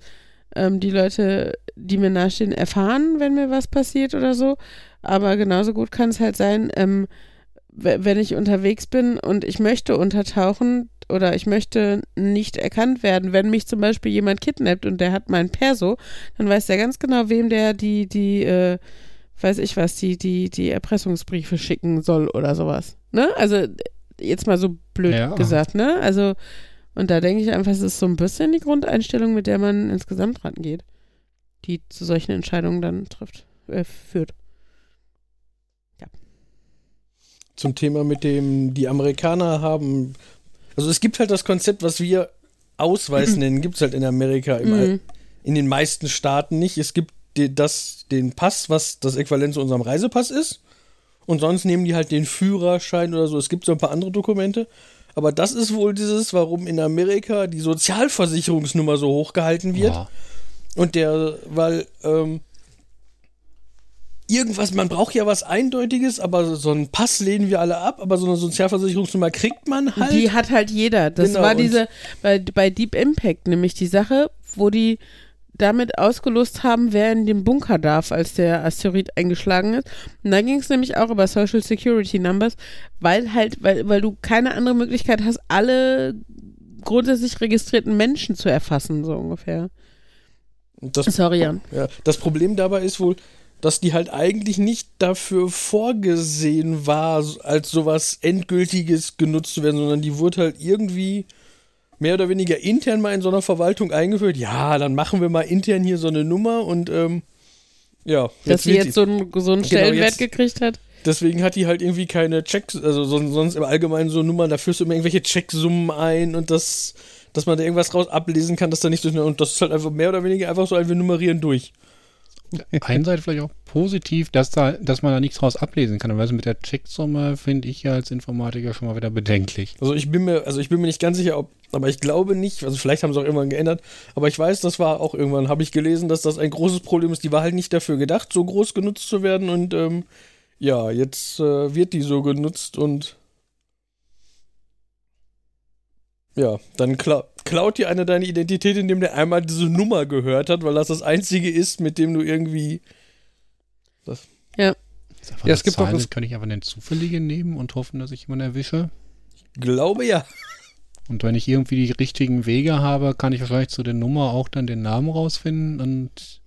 ähm, die Leute, die mir nahestehen, erfahren, wenn mir was passiert oder so. Aber genauso gut kann es halt sein, ähm, wenn ich unterwegs bin und ich möchte untertauchen oder ich möchte nicht erkannt werden, wenn mich zum Beispiel jemand kidnappt und der hat mein Perso, dann weiß der ganz genau, wem der die, die, äh, weiß ich was, die, die, die Erpressungsbriefe schicken soll oder sowas. Ne? Also jetzt mal so blöd Ja. gesagt, ne? Also, und da denke ich einfach, es ist so ein bisschen die Grundeinstellung, mit der man insgesamt rangeht, die zu solchen Entscheidungen dann trifft, äh, führt. Zum Thema mit dem, die Amerikaner haben, also es gibt halt das Konzept, was wir Ausweis nennen, gibt es halt in Amerika, im, Mhm. in den meisten Staaten nicht. Es gibt das, den Pass, was das Äquivalent zu unserem Reisepass ist. Und sonst nehmen die halt den Führerschein oder so. Es gibt so ein paar andere Dokumente. Aber das ist wohl dieses, warum in Amerika die Sozialversicherungsnummer so hoch gehalten wird. Ja. Und der, weil, ähm, irgendwas, man braucht ja was Eindeutiges, aber so einen Pass lehnen wir alle ab, aber so eine Sozialversicherungsnummer kriegt man halt. Die hat halt jeder. Das Genau, war diese, bei, bei Deep Impact nämlich die Sache, wo die damit ausgelost haben, wer in den Bunker darf, als der Asteroid eingeschlagen ist. Und da ging es nämlich auch über Social Security Numbers, weil halt, weil, weil du keine andere Möglichkeit hast, alle grundsätzlich registrierten Menschen zu erfassen, so ungefähr. das, Sorry, Jan. ja, das Problem dabei ist wohl, dass die halt eigentlich nicht dafür vorgesehen war, als sowas Endgültiges genutzt zu werden, sondern die wurde halt irgendwie mehr oder weniger intern mal in so einer Verwaltung eingeführt. Ja, dann machen wir mal intern hier so eine Nummer und ähm, ja. Dass sie jetzt so einen, so einen Genau, Stellenwert jetzt- gekriegt hat. Deswegen hat die halt irgendwie keine Checks, also son- sonst im Allgemeinen so Nummern, da führst du immer irgendwelche Checksummen ein und das, dass man da irgendwas raus ablesen kann, dass da nicht durch, und das ist halt einfach mehr oder weniger einfach so ein, wir nummerieren durch. Einerseits vielleicht auch positiv, dass da, dass man da nichts draus ablesen kann. Aber also mit der Checksumme finde ich ja als Informatiker schon mal wieder bedenklich. Also ich bin mir, also ich bin mir nicht ganz sicher, ob, aber ich glaube nicht, also vielleicht haben sie auch irgendwann geändert, aber ich weiß, das war auch irgendwann, habe ich gelesen, dass das ein großes Problem ist. Die war halt nicht dafür gedacht, so groß genutzt zu werden und ähm, ja, jetzt äh, wird die so genutzt und ja, dann kla klaut dir einer deine Identität, indem der einmal diese Nummer gehört hat, weil das das einzige ist, mit dem du irgendwie Das Ja, das es gibt auch Zahlen, das- das kann ich einfach den Zufälligen nehmen und hoffen, dass ich jemanden erwische. glaube ja. Und wenn ich irgendwie die richtigen Wege habe, kann ich wahrscheinlich zu der Nummer auch dann den Namen rausfinden und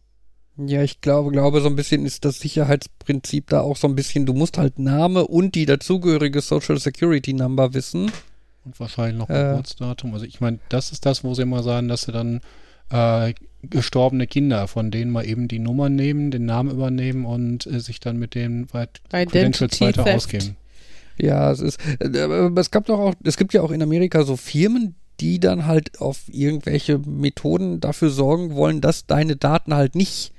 Ja, ich glaube, glaube, so ein bisschen ist das Sicherheitsprinzip da auch so ein bisschen, du musst halt Name und die dazugehörige Social Security Number wissen. Und wahrscheinlich noch Äh. Geburtsdatum. Also ich meine, das ist das, wo sie immer sagen, dass sie dann äh, gestorbene Kinder, von denen mal eben die Nummer nehmen, den Namen übernehmen und äh, sich dann mit den weit Credentials weiter Theft. ausgeben. Ja, es ist, äh, es gab doch auch, es gibt ja auch in Amerika so Firmen, die dann halt auf irgendwelche Methoden dafür sorgen wollen, dass deine Daten halt nicht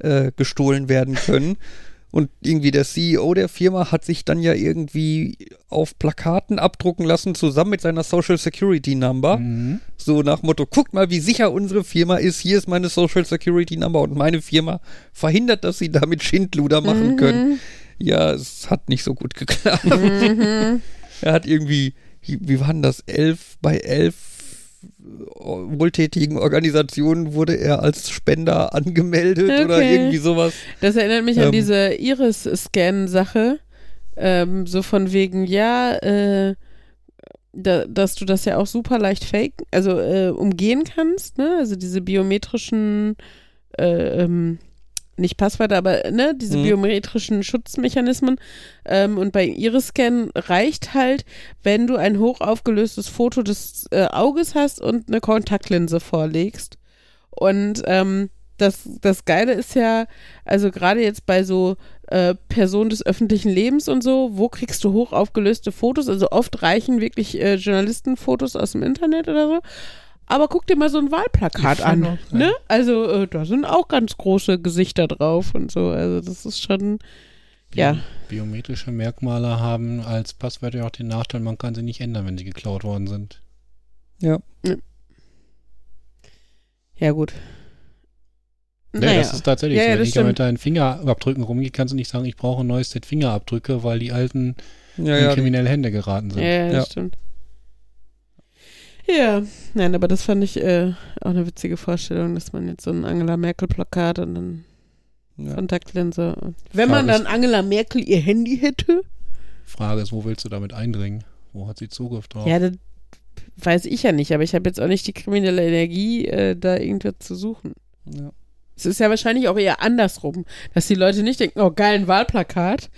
äh, gestohlen werden können. Und irgendwie der CEO der Firma hat sich dann ja irgendwie auf Plakaten abdrucken lassen, zusammen mit seiner Social Security Number. Mhm. So nach Motto, guckt mal, wie sicher unsere Firma ist. Hier ist meine Social Security Number und meine Firma verhindert, dass sie damit Schindluder machen können. Ja, es hat nicht so gut geklappt. er hat irgendwie, wie war denn das, elf bei elf wohltätigen Organisationen wurde er als Spender angemeldet oder Okay. irgendwie sowas. Das erinnert mich an Ähm. diese Iris-Scan-Sache. Ähm, so von wegen, ja, äh, da, dass du das ja auch super leicht fake, also äh, umgehen kannst, ne? Also diese biometrischen, äh, ähm, nicht Passwörter, aber ne, diese Mhm. biometrischen Schutzmechanismen. Ähm, und bei Iris-Scan reicht halt, wenn du ein hoch aufgelöstes Foto des äh, Auges hast und eine Kontaktlinse vorlegst. Und ähm, das, das Geile ist ja, also gerade jetzt bei so äh, Personen des öffentlichen Lebens und so, wo kriegst du hoch aufgelöste Fotos? Also oft reichen wirklich äh, Journalistenfotos aus dem Internet oder so. Aber guck dir mal so ein Wahlplakat an. ja. Ne? Also äh, da sind auch ganz große Gesichter drauf und so. Also das ist schon, ja. Biometrische Merkmale haben als Passwörter auch den Nachteil, man kann sie nicht ändern, wenn sie geklaut worden sind. Ja. Ja, gut. Nee, Naja. das ist tatsächlich Ja, so. ja, Wenn das ich da mit deinen Fingerabdrücken rumgehe, kannst du nicht sagen, ich brauche ein neues Set Fingerabdrücke, weil die alten Ja, in ja, kriminelle Hände geraten sind. Ja, ja, das Ja. stimmt. Ja, nein, aber das fand ich äh, auch eine witzige Vorstellung, dass man jetzt so ein Angela Merkel-Plakat und dann ja. Kontaktlinse. und- Wenn man Frage dann Angela Merkel ihr Handy hätte, Frage ist, wo willst du damit eindringen? Wo hat sie Zugriff drauf? ja, das weiß ich ja nicht, aber ich habe jetzt auch nicht die kriminelle Energie, äh, da irgendwas zu suchen. ja. Es ist ja wahrscheinlich auch eher andersrum, dass die Leute nicht denken, oh geil, ein Wahlplakat.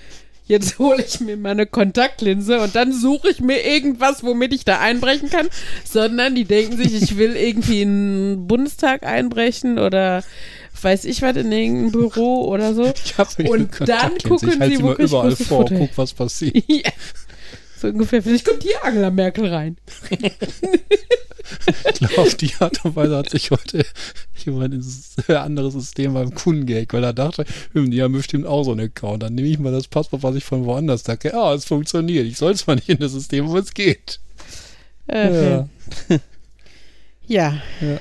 Jetzt hole ich mir meine Kontaktlinse und dann suche ich mir irgendwas, womit ich da einbrechen kann, sondern die denken sich, ich will irgendwie in den Bundestag einbrechen oder weiß ich was in irgendein Büro oder so. Ich hab Und dann gucken ich halte sie, sie wo mal krieg ich überall vor, guck, was passiert. ja. So ungefähr. Vielleicht kommt hier Angela Merkel rein. Ich glaube, auf die Art und Weise hat sich heute jemand ins andere System beim Kunden gehackt, weil er dachte, hm, die haben bestimmt auch so einen Account. Dann nehme ich mal das Passwort, was ich von woanders sage. Ja, es funktioniert. Ich soll zwar nicht in das System, aber es geht. Äh, Ja. ja.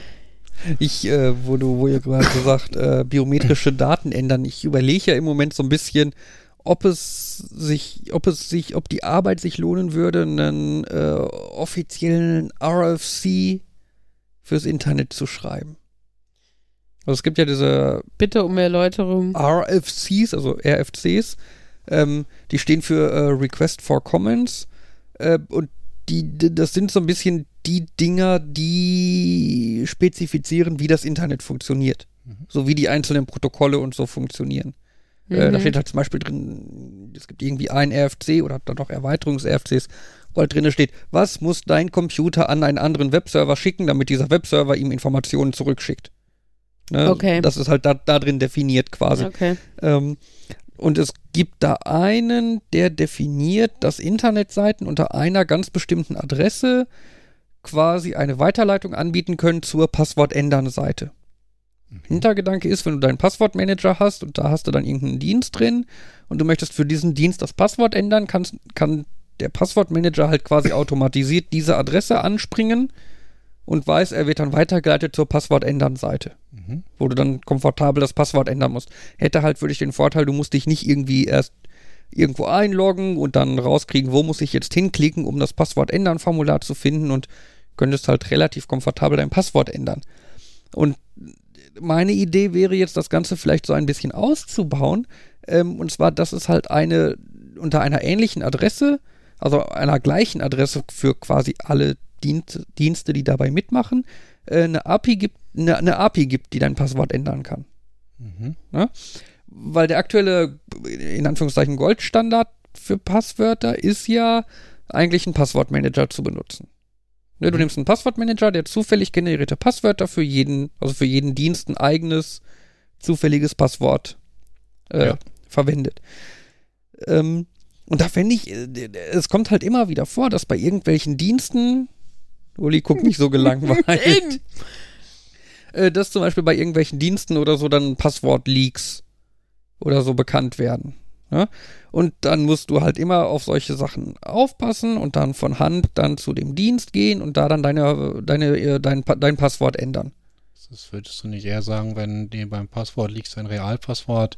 Ich, äh, wo du, wo ihr gerade gesagt, äh, biometrische Daten ändern. Ich überlege ja im Moment so ein bisschen, ob es sich, ob es sich, ob die Arbeit sich lohnen würde, einen äh, offiziellen RFC fürs Internet zu schreiben. Also es gibt ja diese Bitte um Erläuterung. RFCs, also RFCs, ähm, die stehen für äh, Request for Comments äh, und die, das sind so ein bisschen die Dinger, die spezifizieren, wie das Internet funktioniert. So wie die einzelnen Protokolle und so funktionieren. Äh, da Mhm. steht halt zum Beispiel drin, es gibt irgendwie ein RFC oder dann noch Erweiterungs-RFCs, wo halt drin steht, was muss dein Computer an einen anderen Webserver schicken, damit dieser Webserver ihm Informationen zurückschickt. Ne? Okay. Das ist halt da, da drin definiert quasi. Okay. Ähm, und es gibt da einen, der definiert, dass Internetseiten unter einer ganz bestimmten Adresse quasi eine Weiterleitung anbieten können zur Passwortändern-Seite. Hintergedanke ist, wenn du deinen Passwortmanager hast und da hast du dann irgendeinen Dienst drin und du möchtest für diesen Dienst das Passwort ändern, kannst, kann der Passwortmanager halt quasi automatisiert diese Adresse anspringen und weiß, er wird dann weitergeleitet zur Passwortändern-Seite Mhm. wo du dann komfortabel das Passwort ändern musst. Hätte halt wirklich den Vorteil, du musst dich nicht irgendwie erst irgendwo einloggen und dann rauskriegen, wo muss ich jetzt hinklicken, um das Passwort ändern Formular zu finden und könntest halt relativ komfortabel dein Passwort ändern. Und meine Idee wäre jetzt, das Ganze vielleicht so ein bisschen auszubauen. Ähm, und zwar, dass es halt eine unter einer ähnlichen Adresse, also einer gleichen Adresse für quasi alle Dienst, Dienste, die dabei mitmachen, äh, eine API gibt, eine, eine API gibt, die dein Passwort ändern kann. Mhm. Weil der aktuelle, in Anführungszeichen, Goldstandard für Passwörter ist ja eigentlich ein Passwortmanager zu benutzen. Ne, du Mhm. nimmst einen Passwortmanager, der zufällig generierte Passwörter für jeden, also für jeden Dienst ein eigenes zufälliges Passwort äh, Ja. verwendet. Ähm, und da fände ich, äh, es kommt halt immer wieder vor, dass bei irgendwelchen Diensten, Uli guckt nicht so gelangweilt, äh, dass zum Beispiel bei irgendwelchen Diensten oder so dann Passwort-Leaks oder so bekannt werden. Ja? Und dann musst du halt immer auf solche Sachen aufpassen und dann von Hand dann zu dem Dienst gehen und da dann deine, deine, äh, dein, dein Passwort ändern. Das würdest du nicht eher sagen, wenn die beim Passwort liegt, sein Realpasswort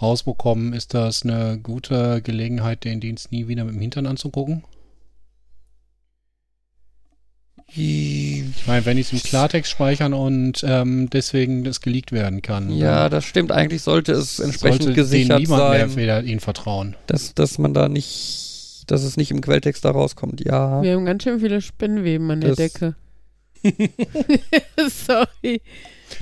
rausbekommen, ist das eine gute Gelegenheit, den Dienst nie wieder mit dem Hintern anzugucken? Ich meine, wenn die es im Klartext speichern und ähm, deswegen das geleakt werden kann. Ja, dann das stimmt. Eigentlich sollte es entsprechend sollte gesichert denen niemand sein, mehr wieder ihnen vertrauen. dass, dass man da nicht, dass es nicht im Quelltext da rauskommt. Ja. Wir haben ganz schön viele Spinnweben an der Das- Decke. Sorry.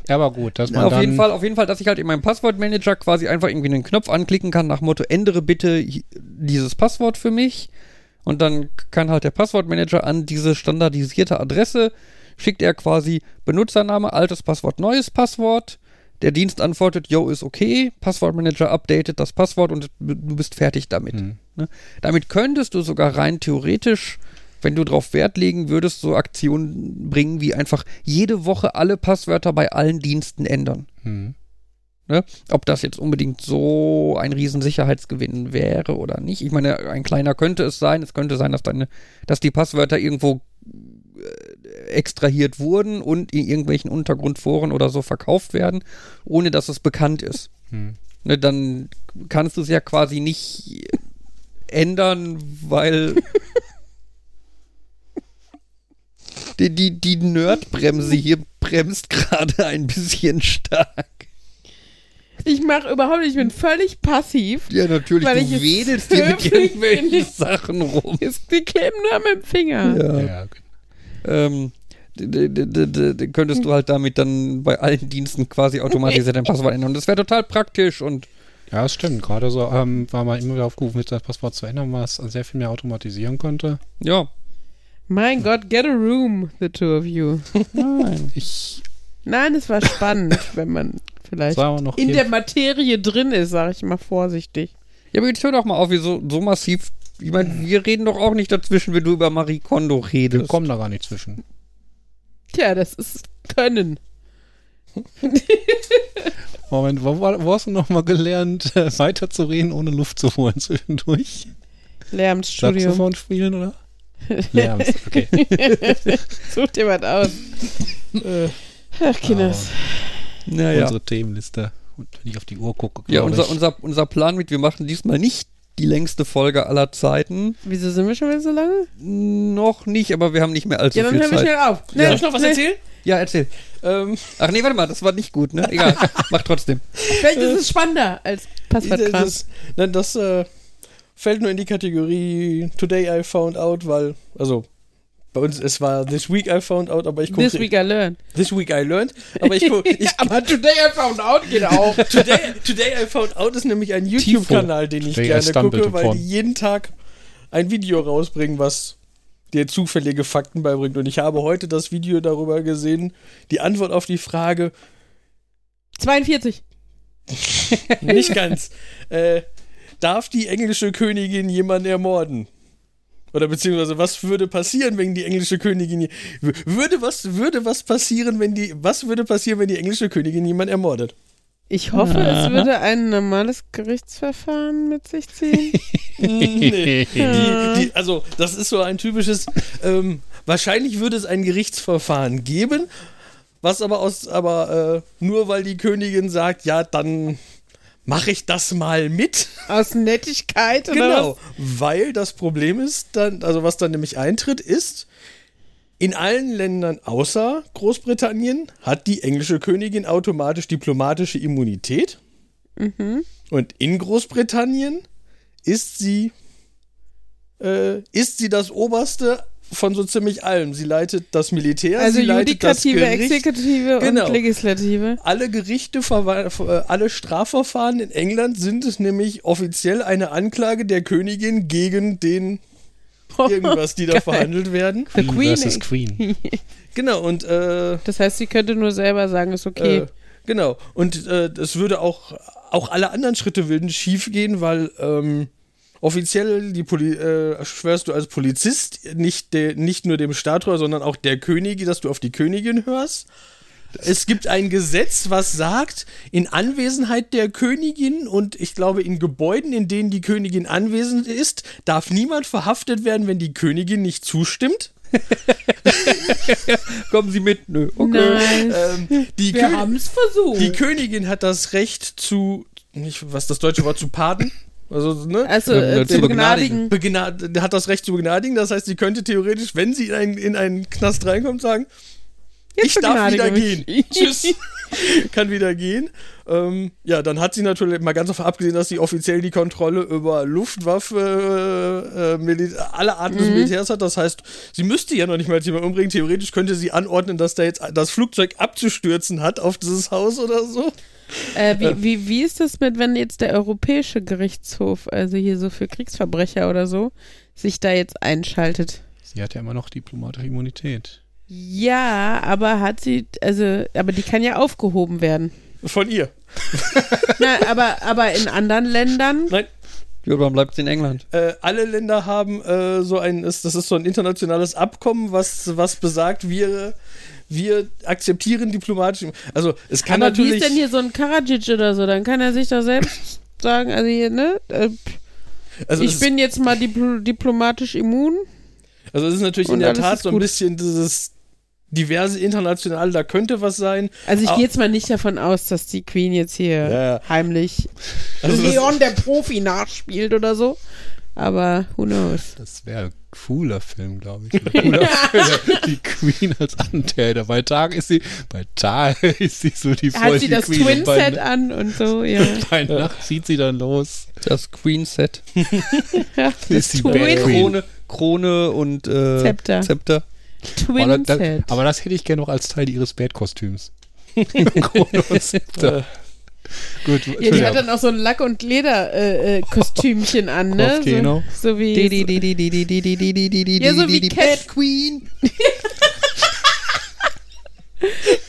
Ja, aber gut, dass man auf dann jeden Fall, auf jeden Fall, dass ich halt in meinem Passwortmanager quasi einfach irgendwie einen Knopf anklicken kann nach Motto ändere bitte dieses Passwort für mich und dann kann halt der Passwortmanager an diese standardisierte Adresse schickt er quasi Benutzername, altes Passwort, neues Passwort. Der Dienst antwortet, yo, ist okay. Passwortmanager updatet das Passwort und du bist fertig damit. Hm. Damit könntest du sogar rein theoretisch, wenn du darauf Wert legen würdest, so Aktionen bringen wie einfach jede Woche alle Passwörter bei allen Diensten ändern. Hm. Ne? Ob das jetzt unbedingt so ein Riesensicherheitsgewinn wäre oder nicht. Ich meine, ein kleiner könnte es sein. Es könnte sein, dass deine, dass die Passwörter irgendwo äh, extrahiert wurden und in irgendwelchen Untergrundforen oder so verkauft werden, ohne dass es bekannt ist. Hm. Ne, dann kannst du es ja quasi nicht ändern, weil die, die, die Nerdbremse hier bremst gerade ein bisschen stark. Ich mache überhaupt nicht, ich bin völlig passiv. Ja, natürlich, Weil du ich wedelst hier mit irgendwelchen Sachen rum. Ist- Die kleben nur mit dem Finger. Ja. Ja, okay. Ähm, könntest du halt damit dann bei allen Diensten quasi automatisiert dein Passwort ändern. Und das wäre total praktisch und ja, das stimmt. Gerade so, ähm, weil man immer wieder aufgerufen das Passwort zu ändern, was sehr viel mehr automatisieren könnte. ja. Mein Gott, get a room, the two of you. Nein. Ich Nein, es war spannend, wenn man vielleicht sah auch noch in hier- der Materie drin ist, sage ich mal vorsichtig. Ja, aber jetzt hör doch mal auf, wie so, so massiv Ich meine, wir reden doch auch nicht dazwischen, wenn du über Marie Kondo Wir redest. kommen da gar nicht zwischen. Tja, das ist Können. Moment, wo, wo hast du nochmal gelernt, äh, weiterzureden, ohne Luft zu holen zwischendurch? Lärmstudium. Saxophon spielen, oder? Lärms, okay. Such dir was aus. Äh, Ach, Kinders. Naja. Unsere Themenliste. Und wenn ich auf die Uhr gucke, Ja, unser, ich, unser, unser Plan mit, wir machen diesmal nicht die längste Folge aller Zeiten. Wieso sind wir schon wieder so lange? Noch nicht, aber wir haben nicht mehr allzu Ja, dann viel hören wir Zeit. schnell auf. Soll ich noch was erzählen? Ja, erzähl. Ähm, Ach nee, warte mal, das war nicht gut, ne? Egal, mach trotzdem. Vielleicht ist es spannender als Passwortkram. das nein, das äh, fällt nur in die Kategorie Today I found out, weil, also bei uns, es war This Week I found out, aber ich gucke. This week I learned. This Week I learned, aber ich gucke. Aber today I found out geht auch. Today, Today I Found Out ist nämlich ein YouTube-Kanal, den ich Today gerne gucke, weil die jeden Tag ein Video rausbringen, was dir zufällige Fakten beibringt. Und ich habe heute das Video darüber gesehen, die Antwort auf die Frage, 42. nicht ganz, äh, darf die englische Königin jemanden ermorden? Oder beziehungsweise, was würde passieren, wenn die englische Königin würde was würde was passieren, wenn die was würde passieren, wenn die englische Königin jemanden ermordet? Ich hoffe, es würde ein normales Gerichtsverfahren mit sich ziehen. nee. die, die, also, das ist so ein typisches. Ähm, wahrscheinlich würde es ein Gerichtsverfahren geben, was aber aus, aber äh, nur weil die Königin sagt, ja, dann mache ich das mal mit. Aus Nettigkeit oder Genau, was? weil das Problem ist, dann, also was dann nämlich eintritt, ist, in allen Ländern außer Großbritannien hat die englische Königin automatisch diplomatische Immunität. Mhm. Und in Großbritannien ist sie, äh, ist sie das Oberste von so ziemlich allem. Sie leitet das Militär, Also sie leitet das Judikative, Gericht. Exekutive Genau. und Legislative. Alle Gerichte, äh, alle Strafverfahren in England sind es nämlich offiziell eine Anklage der Königin gegen den irgendwas, die da Geil. verhandelt werden. The Queen versus Queen. Genau, und äh, Das heißt, sie könnte nur selber sagen, ist okay. Äh, genau. Und äh, es würde auch, auch alle anderen Schritte würden schief gehen, weil ähm, offiziell die Poli äh, schwörst du als Polizist nicht, de nicht nur dem Staat treu, sondern auch der Königin, dass du auf die Königin hörst. Es gibt ein Gesetz, was sagt, in Anwesenheit der Königin und ich glaube in Gebäuden, in denen die Königin anwesend ist, darf niemand verhaftet werden, wenn die Königin nicht zustimmt. Kommen Sie mit? Nö. Okay. Nice. Ähm, die Wir haben es versucht. Die Königin hat das Recht zu, nicht, was das deutsche Wort zu paden? Also, ne? also, Äh, äh, zu zu begnadigen. begnadigen. Begnad hat das Recht zu begnadigen. Das heißt, sie könnte theoretisch, wenn sie in einen, in einen Knast reinkommt, sagen, ich darf wieder begnadige gehen. Tschüss. Kann wieder gehen. Ähm, ja, dann hat sie natürlich mal ganz davon abgesehen, dass sie offiziell die Kontrolle über Luftwaffe, äh, äh, alle Arten des Militärs hat. Das heißt, sie müsste ja noch nicht mal jemanden umbringen. Theoretisch könnte sie anordnen, dass da jetzt das Flugzeug abzustürzen hat auf dieses Haus oder so. Äh, wie, wie, wie ist das mit, wenn jetzt der Europäische Gerichtshof, also hier so für Kriegsverbrecher oder so, sich da jetzt einschaltet? Sie hat ja immer noch diplomatische Immunität. Ja, aber hat sie, also, aber die kann ja aufgehoben werden. Von ihr. Na, aber, aber in anderen Ländern, Nein, Ja, dann bleibt es in England. äh, alle Länder haben äh, so ein, ist, das ist so ein internationales Abkommen, was, was besagt, wir, wir akzeptieren diplomatisch. Also es kann aber wie natürlich. ist denn hier so ein Karadzic oder so? Dann kann er sich doch selbst sagen, also hier, ne? Äh, also ich bin jetzt mal dipl diplomatisch immun. also es ist natürlich und in der Tat so ein bisschen dieses diverse international, da könnte was sein. Also ich Au- gehe jetzt mal nicht davon aus, dass die Queen jetzt hier Ja, heimlich Also das- Leon der Profi nachspielt oder so. Aber who knows? Das wäre ein cooler Film, glaube ich. Cooler Film. Die Queen als Antäter. Bei Tag ist sie, bei Tag ist sie so die Hat sie das Twin-Set an und so, ja. bei Nacht zieht sie dann los. Das Queen-Set. ja Ist das die. Krone, Krone und äh, Zepter. Zepter. Aber, da, Twin-Set. aber das hätte ich gerne noch als Teil ihres Bad-Kostüms. Gut, Ja, die hat dann auch so ein Lack- und Leder-Kostümchen an, ne? So, so wie. Ja, so wie Cat. Queen.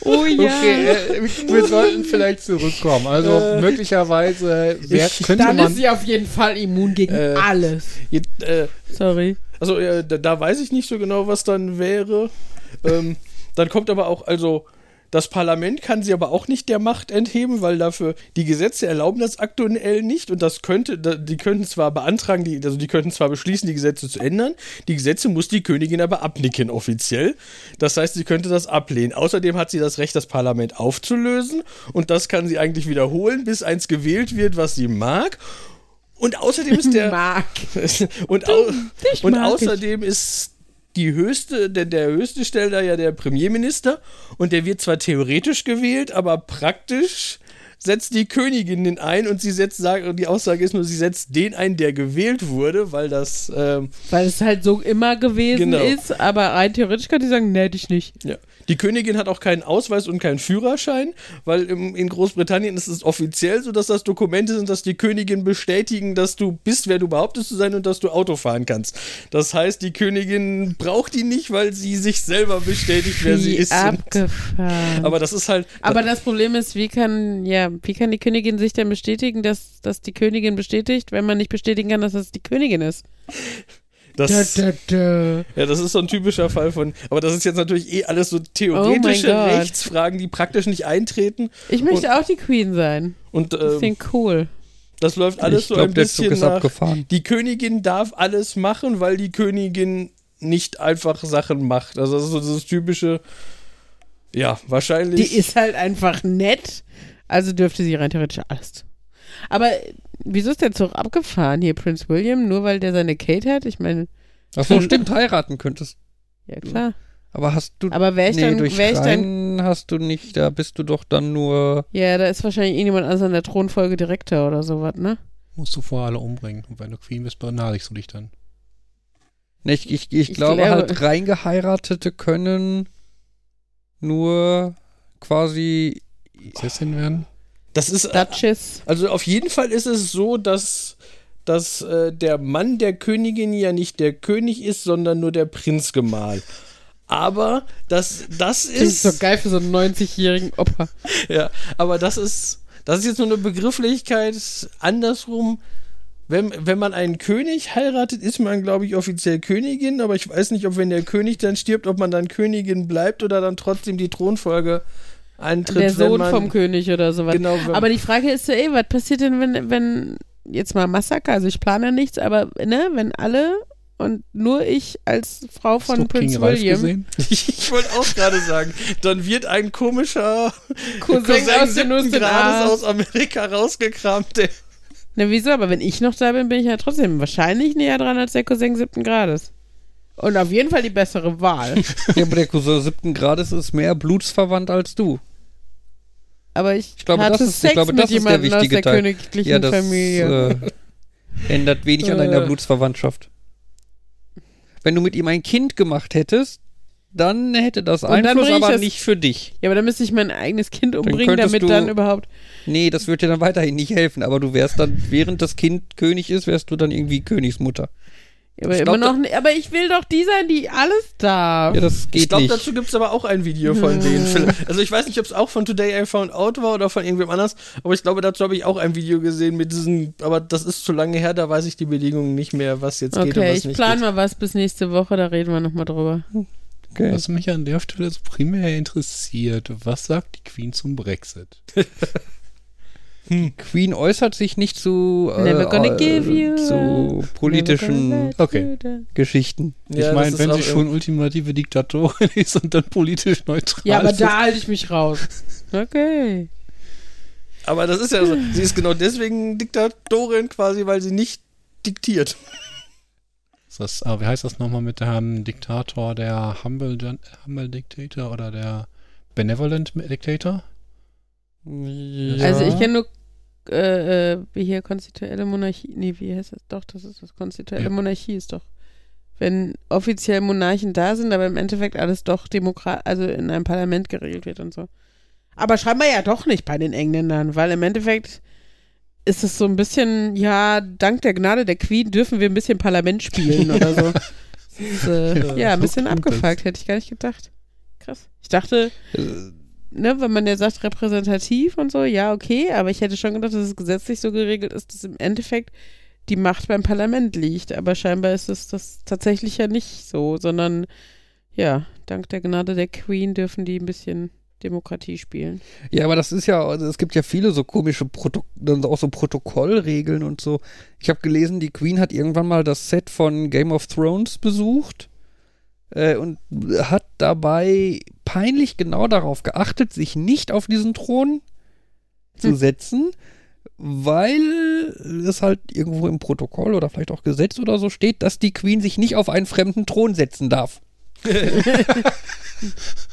Oh ja. Okay, äh, wir sollten vielleicht zurückkommen. Also Äh, möglicherweise wer, könnte Dann man. ist sie auf jeden Fall immun gegen Äh, alles. Äh, Sorry. Also äh, da, da weiß ich nicht so genau, was dann wäre. Ähm, dann kommt aber auch, also das Parlament kann sie aber auch nicht der Macht entheben, weil dafür die Gesetze erlauben das aktuell nicht und das könnte, die könnten zwar beantragen, die, also die könnten zwar beschließen, die Gesetze zu ändern, die Gesetze muss die Königin aber abnicken offiziell. Das heißt, sie könnte das ablehnen. Außerdem hat sie das Recht, das Parlament aufzulösen und das kann sie eigentlich wiederholen, bis eins gewählt wird, was sie mag. Und außerdem ist der Mark. und, au dich und mag ich. außerdem ist die höchste, der, der höchste Stellter ja der Premierminister und der wird zwar theoretisch gewählt, aber praktisch setzt die Königin den ein und sie setzt, die Aussage ist nur, sie setzt den ein, der gewählt wurde, weil das, ähm, Weil es halt so immer gewesen Genau. ist, aber rein theoretisch kann die sagen, nee, dich nicht. ja. Die Königin hat auch keinen Ausweis und keinen Führerschein, weil im, in Großbritannien ist es offiziell so, dass das Dokumente sind, dass die Königin bestätigen, dass du bist, wer du behauptest zu sein und dass du Auto fahren kannst. Das heißt, die Königin braucht die nicht, weil sie sich selber bestätigt, wer sie ist. abgefahren. Aber das ist halt. Aber das Problem ist, wie kann, ja, wie kann die Königin sich denn bestätigen, dass, dass die Königin bestätigt, wenn man nicht bestätigen kann, dass es die Königin ist? Das, Da, da. ja, das ist so ein typischer Fall von. Aber das ist jetzt natürlich eh alles so theoretische Oh. Rechtsfragen, die praktisch nicht eintreten. Ich möchte auch die Queen sein. Und Das ähm, klingt cool. das läuft alles ich so glaube, ein der Zug bisschen ist nach. abgefahren. Die Königin darf alles machen, weil die Königin nicht einfach Sachen macht. Also das ist so dieses typische. Ja, wahrscheinlich. Die ist halt einfach nett, also dürfte sie rein theoretisch alles tun. Aber wieso ist der Zug abgefahren hier, Prince William? Nur weil der seine Kate hat? Ich meine, Achso, stimmt, heiraten könntest. ja klar. Aber hast du. Aber wäre ich nee, dann, durch wäre ich dann, hast du nicht, da bist du doch dann nur. ja, da ist wahrscheinlich irgendjemand anders an der Thronfolge Direktor oder sowas, ne? Musst du vorher alle umbringen. Und wenn du Queen bist, benachrichtigst du dich dann. Ne, ich, ich, ich, Ich glaube glaube- halt, reingeheiratete können nur quasi. Prinzessin werden? Das ist. Duchess. Also auf jeden Fall ist es so, dass, dass äh, der Mann der Königin ja nicht der König ist, sondern nur der Prinzgemahl. Aber das, das Klingt ist. so geil für so einen 90-jährigen Opa. Ja, aber das ist, das ist jetzt nur eine Begrifflichkeit. Andersrum, wenn, wenn man einen König heiratet, ist man, glaube ich, offiziell Königin, aber ich weiß nicht, ob wenn der König dann stirbt, ob man dann Königin bleibt oder dann trotzdem die Thronfolge eintritt. Der Sohn man, vom König oder sowas. Genau, Aber die Frage ist ja eh, was passiert denn, wenn, wenn jetzt mal Massaker, also ich plane ja nichts, aber ne, wenn alle und nur ich als Frau von Ralph William, gesehen? ich wollte auch gerade sagen, dann wird ein komischer Cousin, Cousin aus den USA. Grades aus Amerika rausgekramt, der Ne, wieso? Aber wenn ich noch da bin, bin ich ja trotzdem wahrscheinlich näher dran als der Cousin siebten Grades. Und auf jeden Fall die bessere Wahl. Ja, aber der Cousin siebten Grades ist mehr blutsverwandt als du. Aber ich, Ich glaube, hatte das ist- ich Sex glaube, mit das ist der wichtige der Teil. königlichen Ja, das Familie. äh, ändert wenig an deiner Äh. Blutsverwandtschaft. Wenn du mit ihm ein Kind gemacht hättest, dann hätte das Und dann Einfluss, ich aber das- nicht für dich. ja, aber dann müsste ich mein eigenes Kind umbringen, könntest damit du- dann überhaupt. Nee, das wird dir dann weiterhin nicht helfen, aber du wärst dann, während das Kind König ist, wärst du dann irgendwie Königsmutter. Aber, Ich immer glaub, noch, ni- aber ich will doch die sein, die alles darf. Ja, das geht Ich glaube, dazu gibt es aber auch ein Video von denen. Also ich weiß nicht, ob es auch von Today I Found Out war oder von irgendwem anders, aber ich glaube, dazu habe ich auch ein Video gesehen mit diesen, aber das ist zu lange her, da weiß ich die Bedingungen nicht mehr, was jetzt geht und Okay, was ich nicht plane geht. mal was bis nächste Woche, da reden wir nochmal drüber. okay. Was mich an der Stelle so primär interessiert, was sagt die Queen zum Brexit? Queen äußert sich nicht zu, äh, äh, give you zu Never politischen Okay. Geschichten. Ja, ich meine, wenn sie schon ultimative Diktatorin ist und dann politisch neutral Ja, aber ist. da halte ich mich raus. Okay. Aber das ist ja so, sie ist genau deswegen Diktatorin quasi, weil sie nicht diktiert. Das, ah, wie heißt das nochmal mit dem Diktator, der Humble, Humble Dictator oder der Benevolent Dictator? Also ich kenne nur äh, äh, wie hier konstituelle Monarchie. Nee, wie heißt das? Doch, das ist das. Konstituelle Ja. Monarchie ist doch. Wenn offiziell Monarchen da sind, aber im Endeffekt alles doch Demokrat, also in einem Parlament geregelt wird und so. Aber scheinbar ja doch nicht bei den Engländern, weil im Endeffekt ist es so ein bisschen, ja, dank der Gnade der Queen dürfen wir ein bisschen Parlament spielen oder so. Das ist, äh, ja, ein so bisschen abgefuckt, hätte ich gar nicht gedacht. krass. Ich dachte, Äh, ne, wenn man ja sagt repräsentativ und so, ja, okay, aber ich hätte schon gedacht, dass es gesetzlich so geregelt ist, dass im Endeffekt die Macht beim Parlament liegt. Aber scheinbar ist es das tatsächlich ja nicht so, sondern ja, dank der Gnade der Queen dürfen die ein bisschen Demokratie spielen. Ja, aber das ist ja, also es gibt ja viele so komische Proto auch so Protokollregeln und so. Ich habe gelesen, die Queen hat irgendwann mal das Set von Game of Thrones besucht äh, und hat dabei peinlich genau darauf geachtet, sich nicht auf diesen Thron zu Hm. setzen, weil es halt irgendwo im Protokoll oder vielleicht auch Gesetz oder so steht, dass die Queen sich nicht auf einen fremden Thron setzen darf.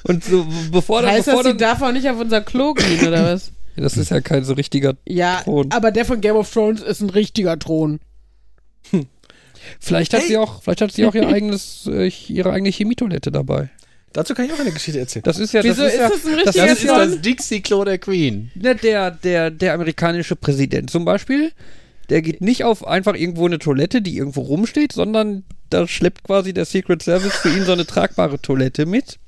und so, bevor dann, heißt bevor das, sie dann, darf auch nicht auf unser Klo gehen, oder was? das ist ja kein so richtiger Ja, Thron. aber der von Game of Thrones ist ein richtiger Thron. Vielleicht hat Hey. sie auch, vielleicht hat sie auch ihr eigenes, äh, ihre eigene Chemietoilette dabei. Dazu kann ich auch eine Geschichte erzählen. Das ist ja, Wieso das ist, ist ja, das das ist ja das Dixie-Klo der Queen. ne, der, der, der amerikanische Präsident zum Beispiel. Der geht nicht auf einfach irgendwo eine Toilette, die irgendwo rumsteht, sondern da schleppt quasi der Secret Service für ihn so eine tragbare Toilette mit.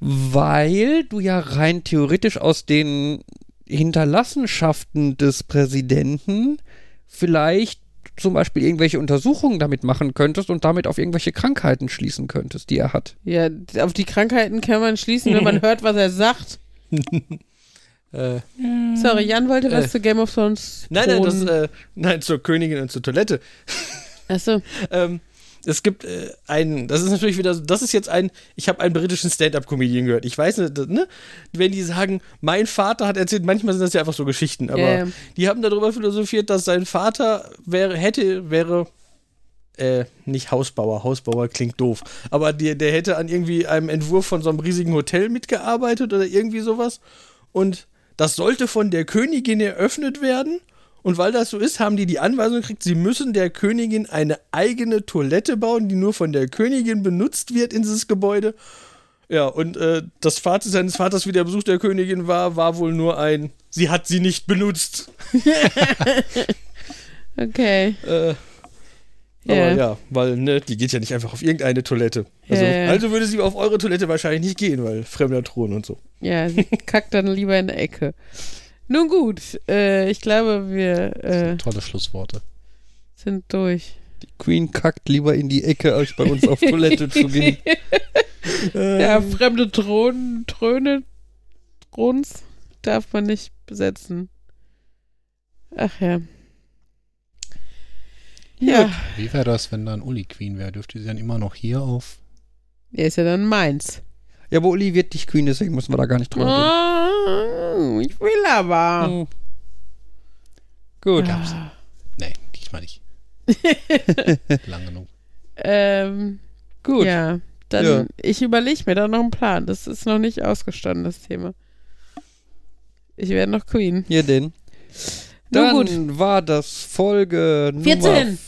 Weil du ja rein theoretisch aus den Hinterlassenschaften des Präsidenten vielleicht zum Beispiel irgendwelche Untersuchungen damit machen könntest und damit auf irgendwelche Krankheiten schließen könntest, die er hat. Ja, auf die Krankheiten kann man schließen, wenn man hört, was er sagt. Äh, Sorry, Jan wollte was Äh. zu Game of Thrones. nein, nein, das, äh, nein, zur Königin und zur Toilette. Achso, Ähm, es gibt äh, einen, das ist natürlich wieder, das ist jetzt ein, ich habe einen britischen Stand-Up-Comedian gehört. Ich weiß nicht, ne? Wenn die sagen, mein Vater hat erzählt, manchmal sind das ja einfach so Geschichten, aber ja. die haben darüber philosophiert, dass sein Vater wäre, hätte, wäre, äh, nicht Hausbauer, Hausbauer klingt doof, aber der, der hätte an irgendwie einem Entwurf von so einem riesigen Hotel mitgearbeitet oder irgendwie sowas und das sollte von der Königin eröffnet werden und weil das so ist, haben die die Anweisung gekriegt, sie müssen der Königin eine eigene Toilette bauen, die nur von der Königin benutzt wird in dieses Gebäude. Ja, und äh, das Fazit seines Vaters, wie der Besuch der Königin war, war wohl nur ein, sie hat sie nicht benutzt. okay. Äh. Aber ja, weil, ne, die geht ja nicht einfach auf irgendeine Toilette. Also, ja. also würde sie auf eure Toilette wahrscheinlich nicht gehen, weil fremder Thron und so. Ja, sie kackt dann lieber in der Ecke. Nun gut, äh, ich glaube, wir äh, Tolle Schlussworte. sind durch. Die Queen kackt lieber in die Ecke, als bei uns auf Toilette zu gehen. Ja, fremde Thron, Throne, Throns darf man nicht besetzen. Ach ja. Ja, Wie wäre das, wenn dann Uli Queen wäre? Dürfte sie dann immer noch hier auf? er ist ja dann meins. Ja, aber Uli wird nicht Queen, deswegen müssen wir da gar nicht drüber reden. Oh, ich will aber. Hm. Gut. Ah, Nee, diesmal nicht. Lang genug. ähm, Gut. ja, dann Ja. ich überlege mir da noch einen Plan. Das ist noch nicht ausgestanden, das Thema. Ich werde noch Queen. Hier denn. Nun Dann gut. war das Folge 14. Nummer 14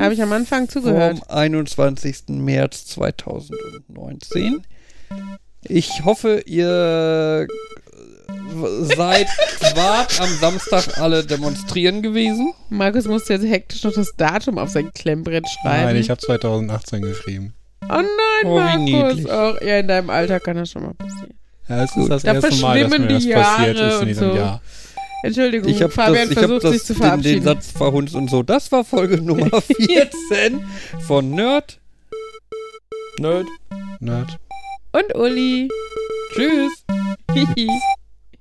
Habe ich am Anfang zugehört. vom 21. März 2019. Ich hoffe, ihr seid, wart am Samstag alle demonstrieren gewesen. Markus musste jetzt hektisch noch das Datum auf sein Klemmbrett schreiben. Nein, ich habe 2018 geschrieben. oh nein, Oh, wie Markus. Auch, ja, in deinem Alter kann das schon mal passieren. Ja, es ist das Da erste Mal, dass verschwimmen mir das die passiert ist in diesem so. Jahr. Entschuldigung, Ich habe Fabian das, ich hab versucht das sich zu den, den verabschieden. Satz verhunzt und so. Das war Folge Nummer 14 von Nerd. Nerd. Nerd. Und Uli. Tschüss. Hihi.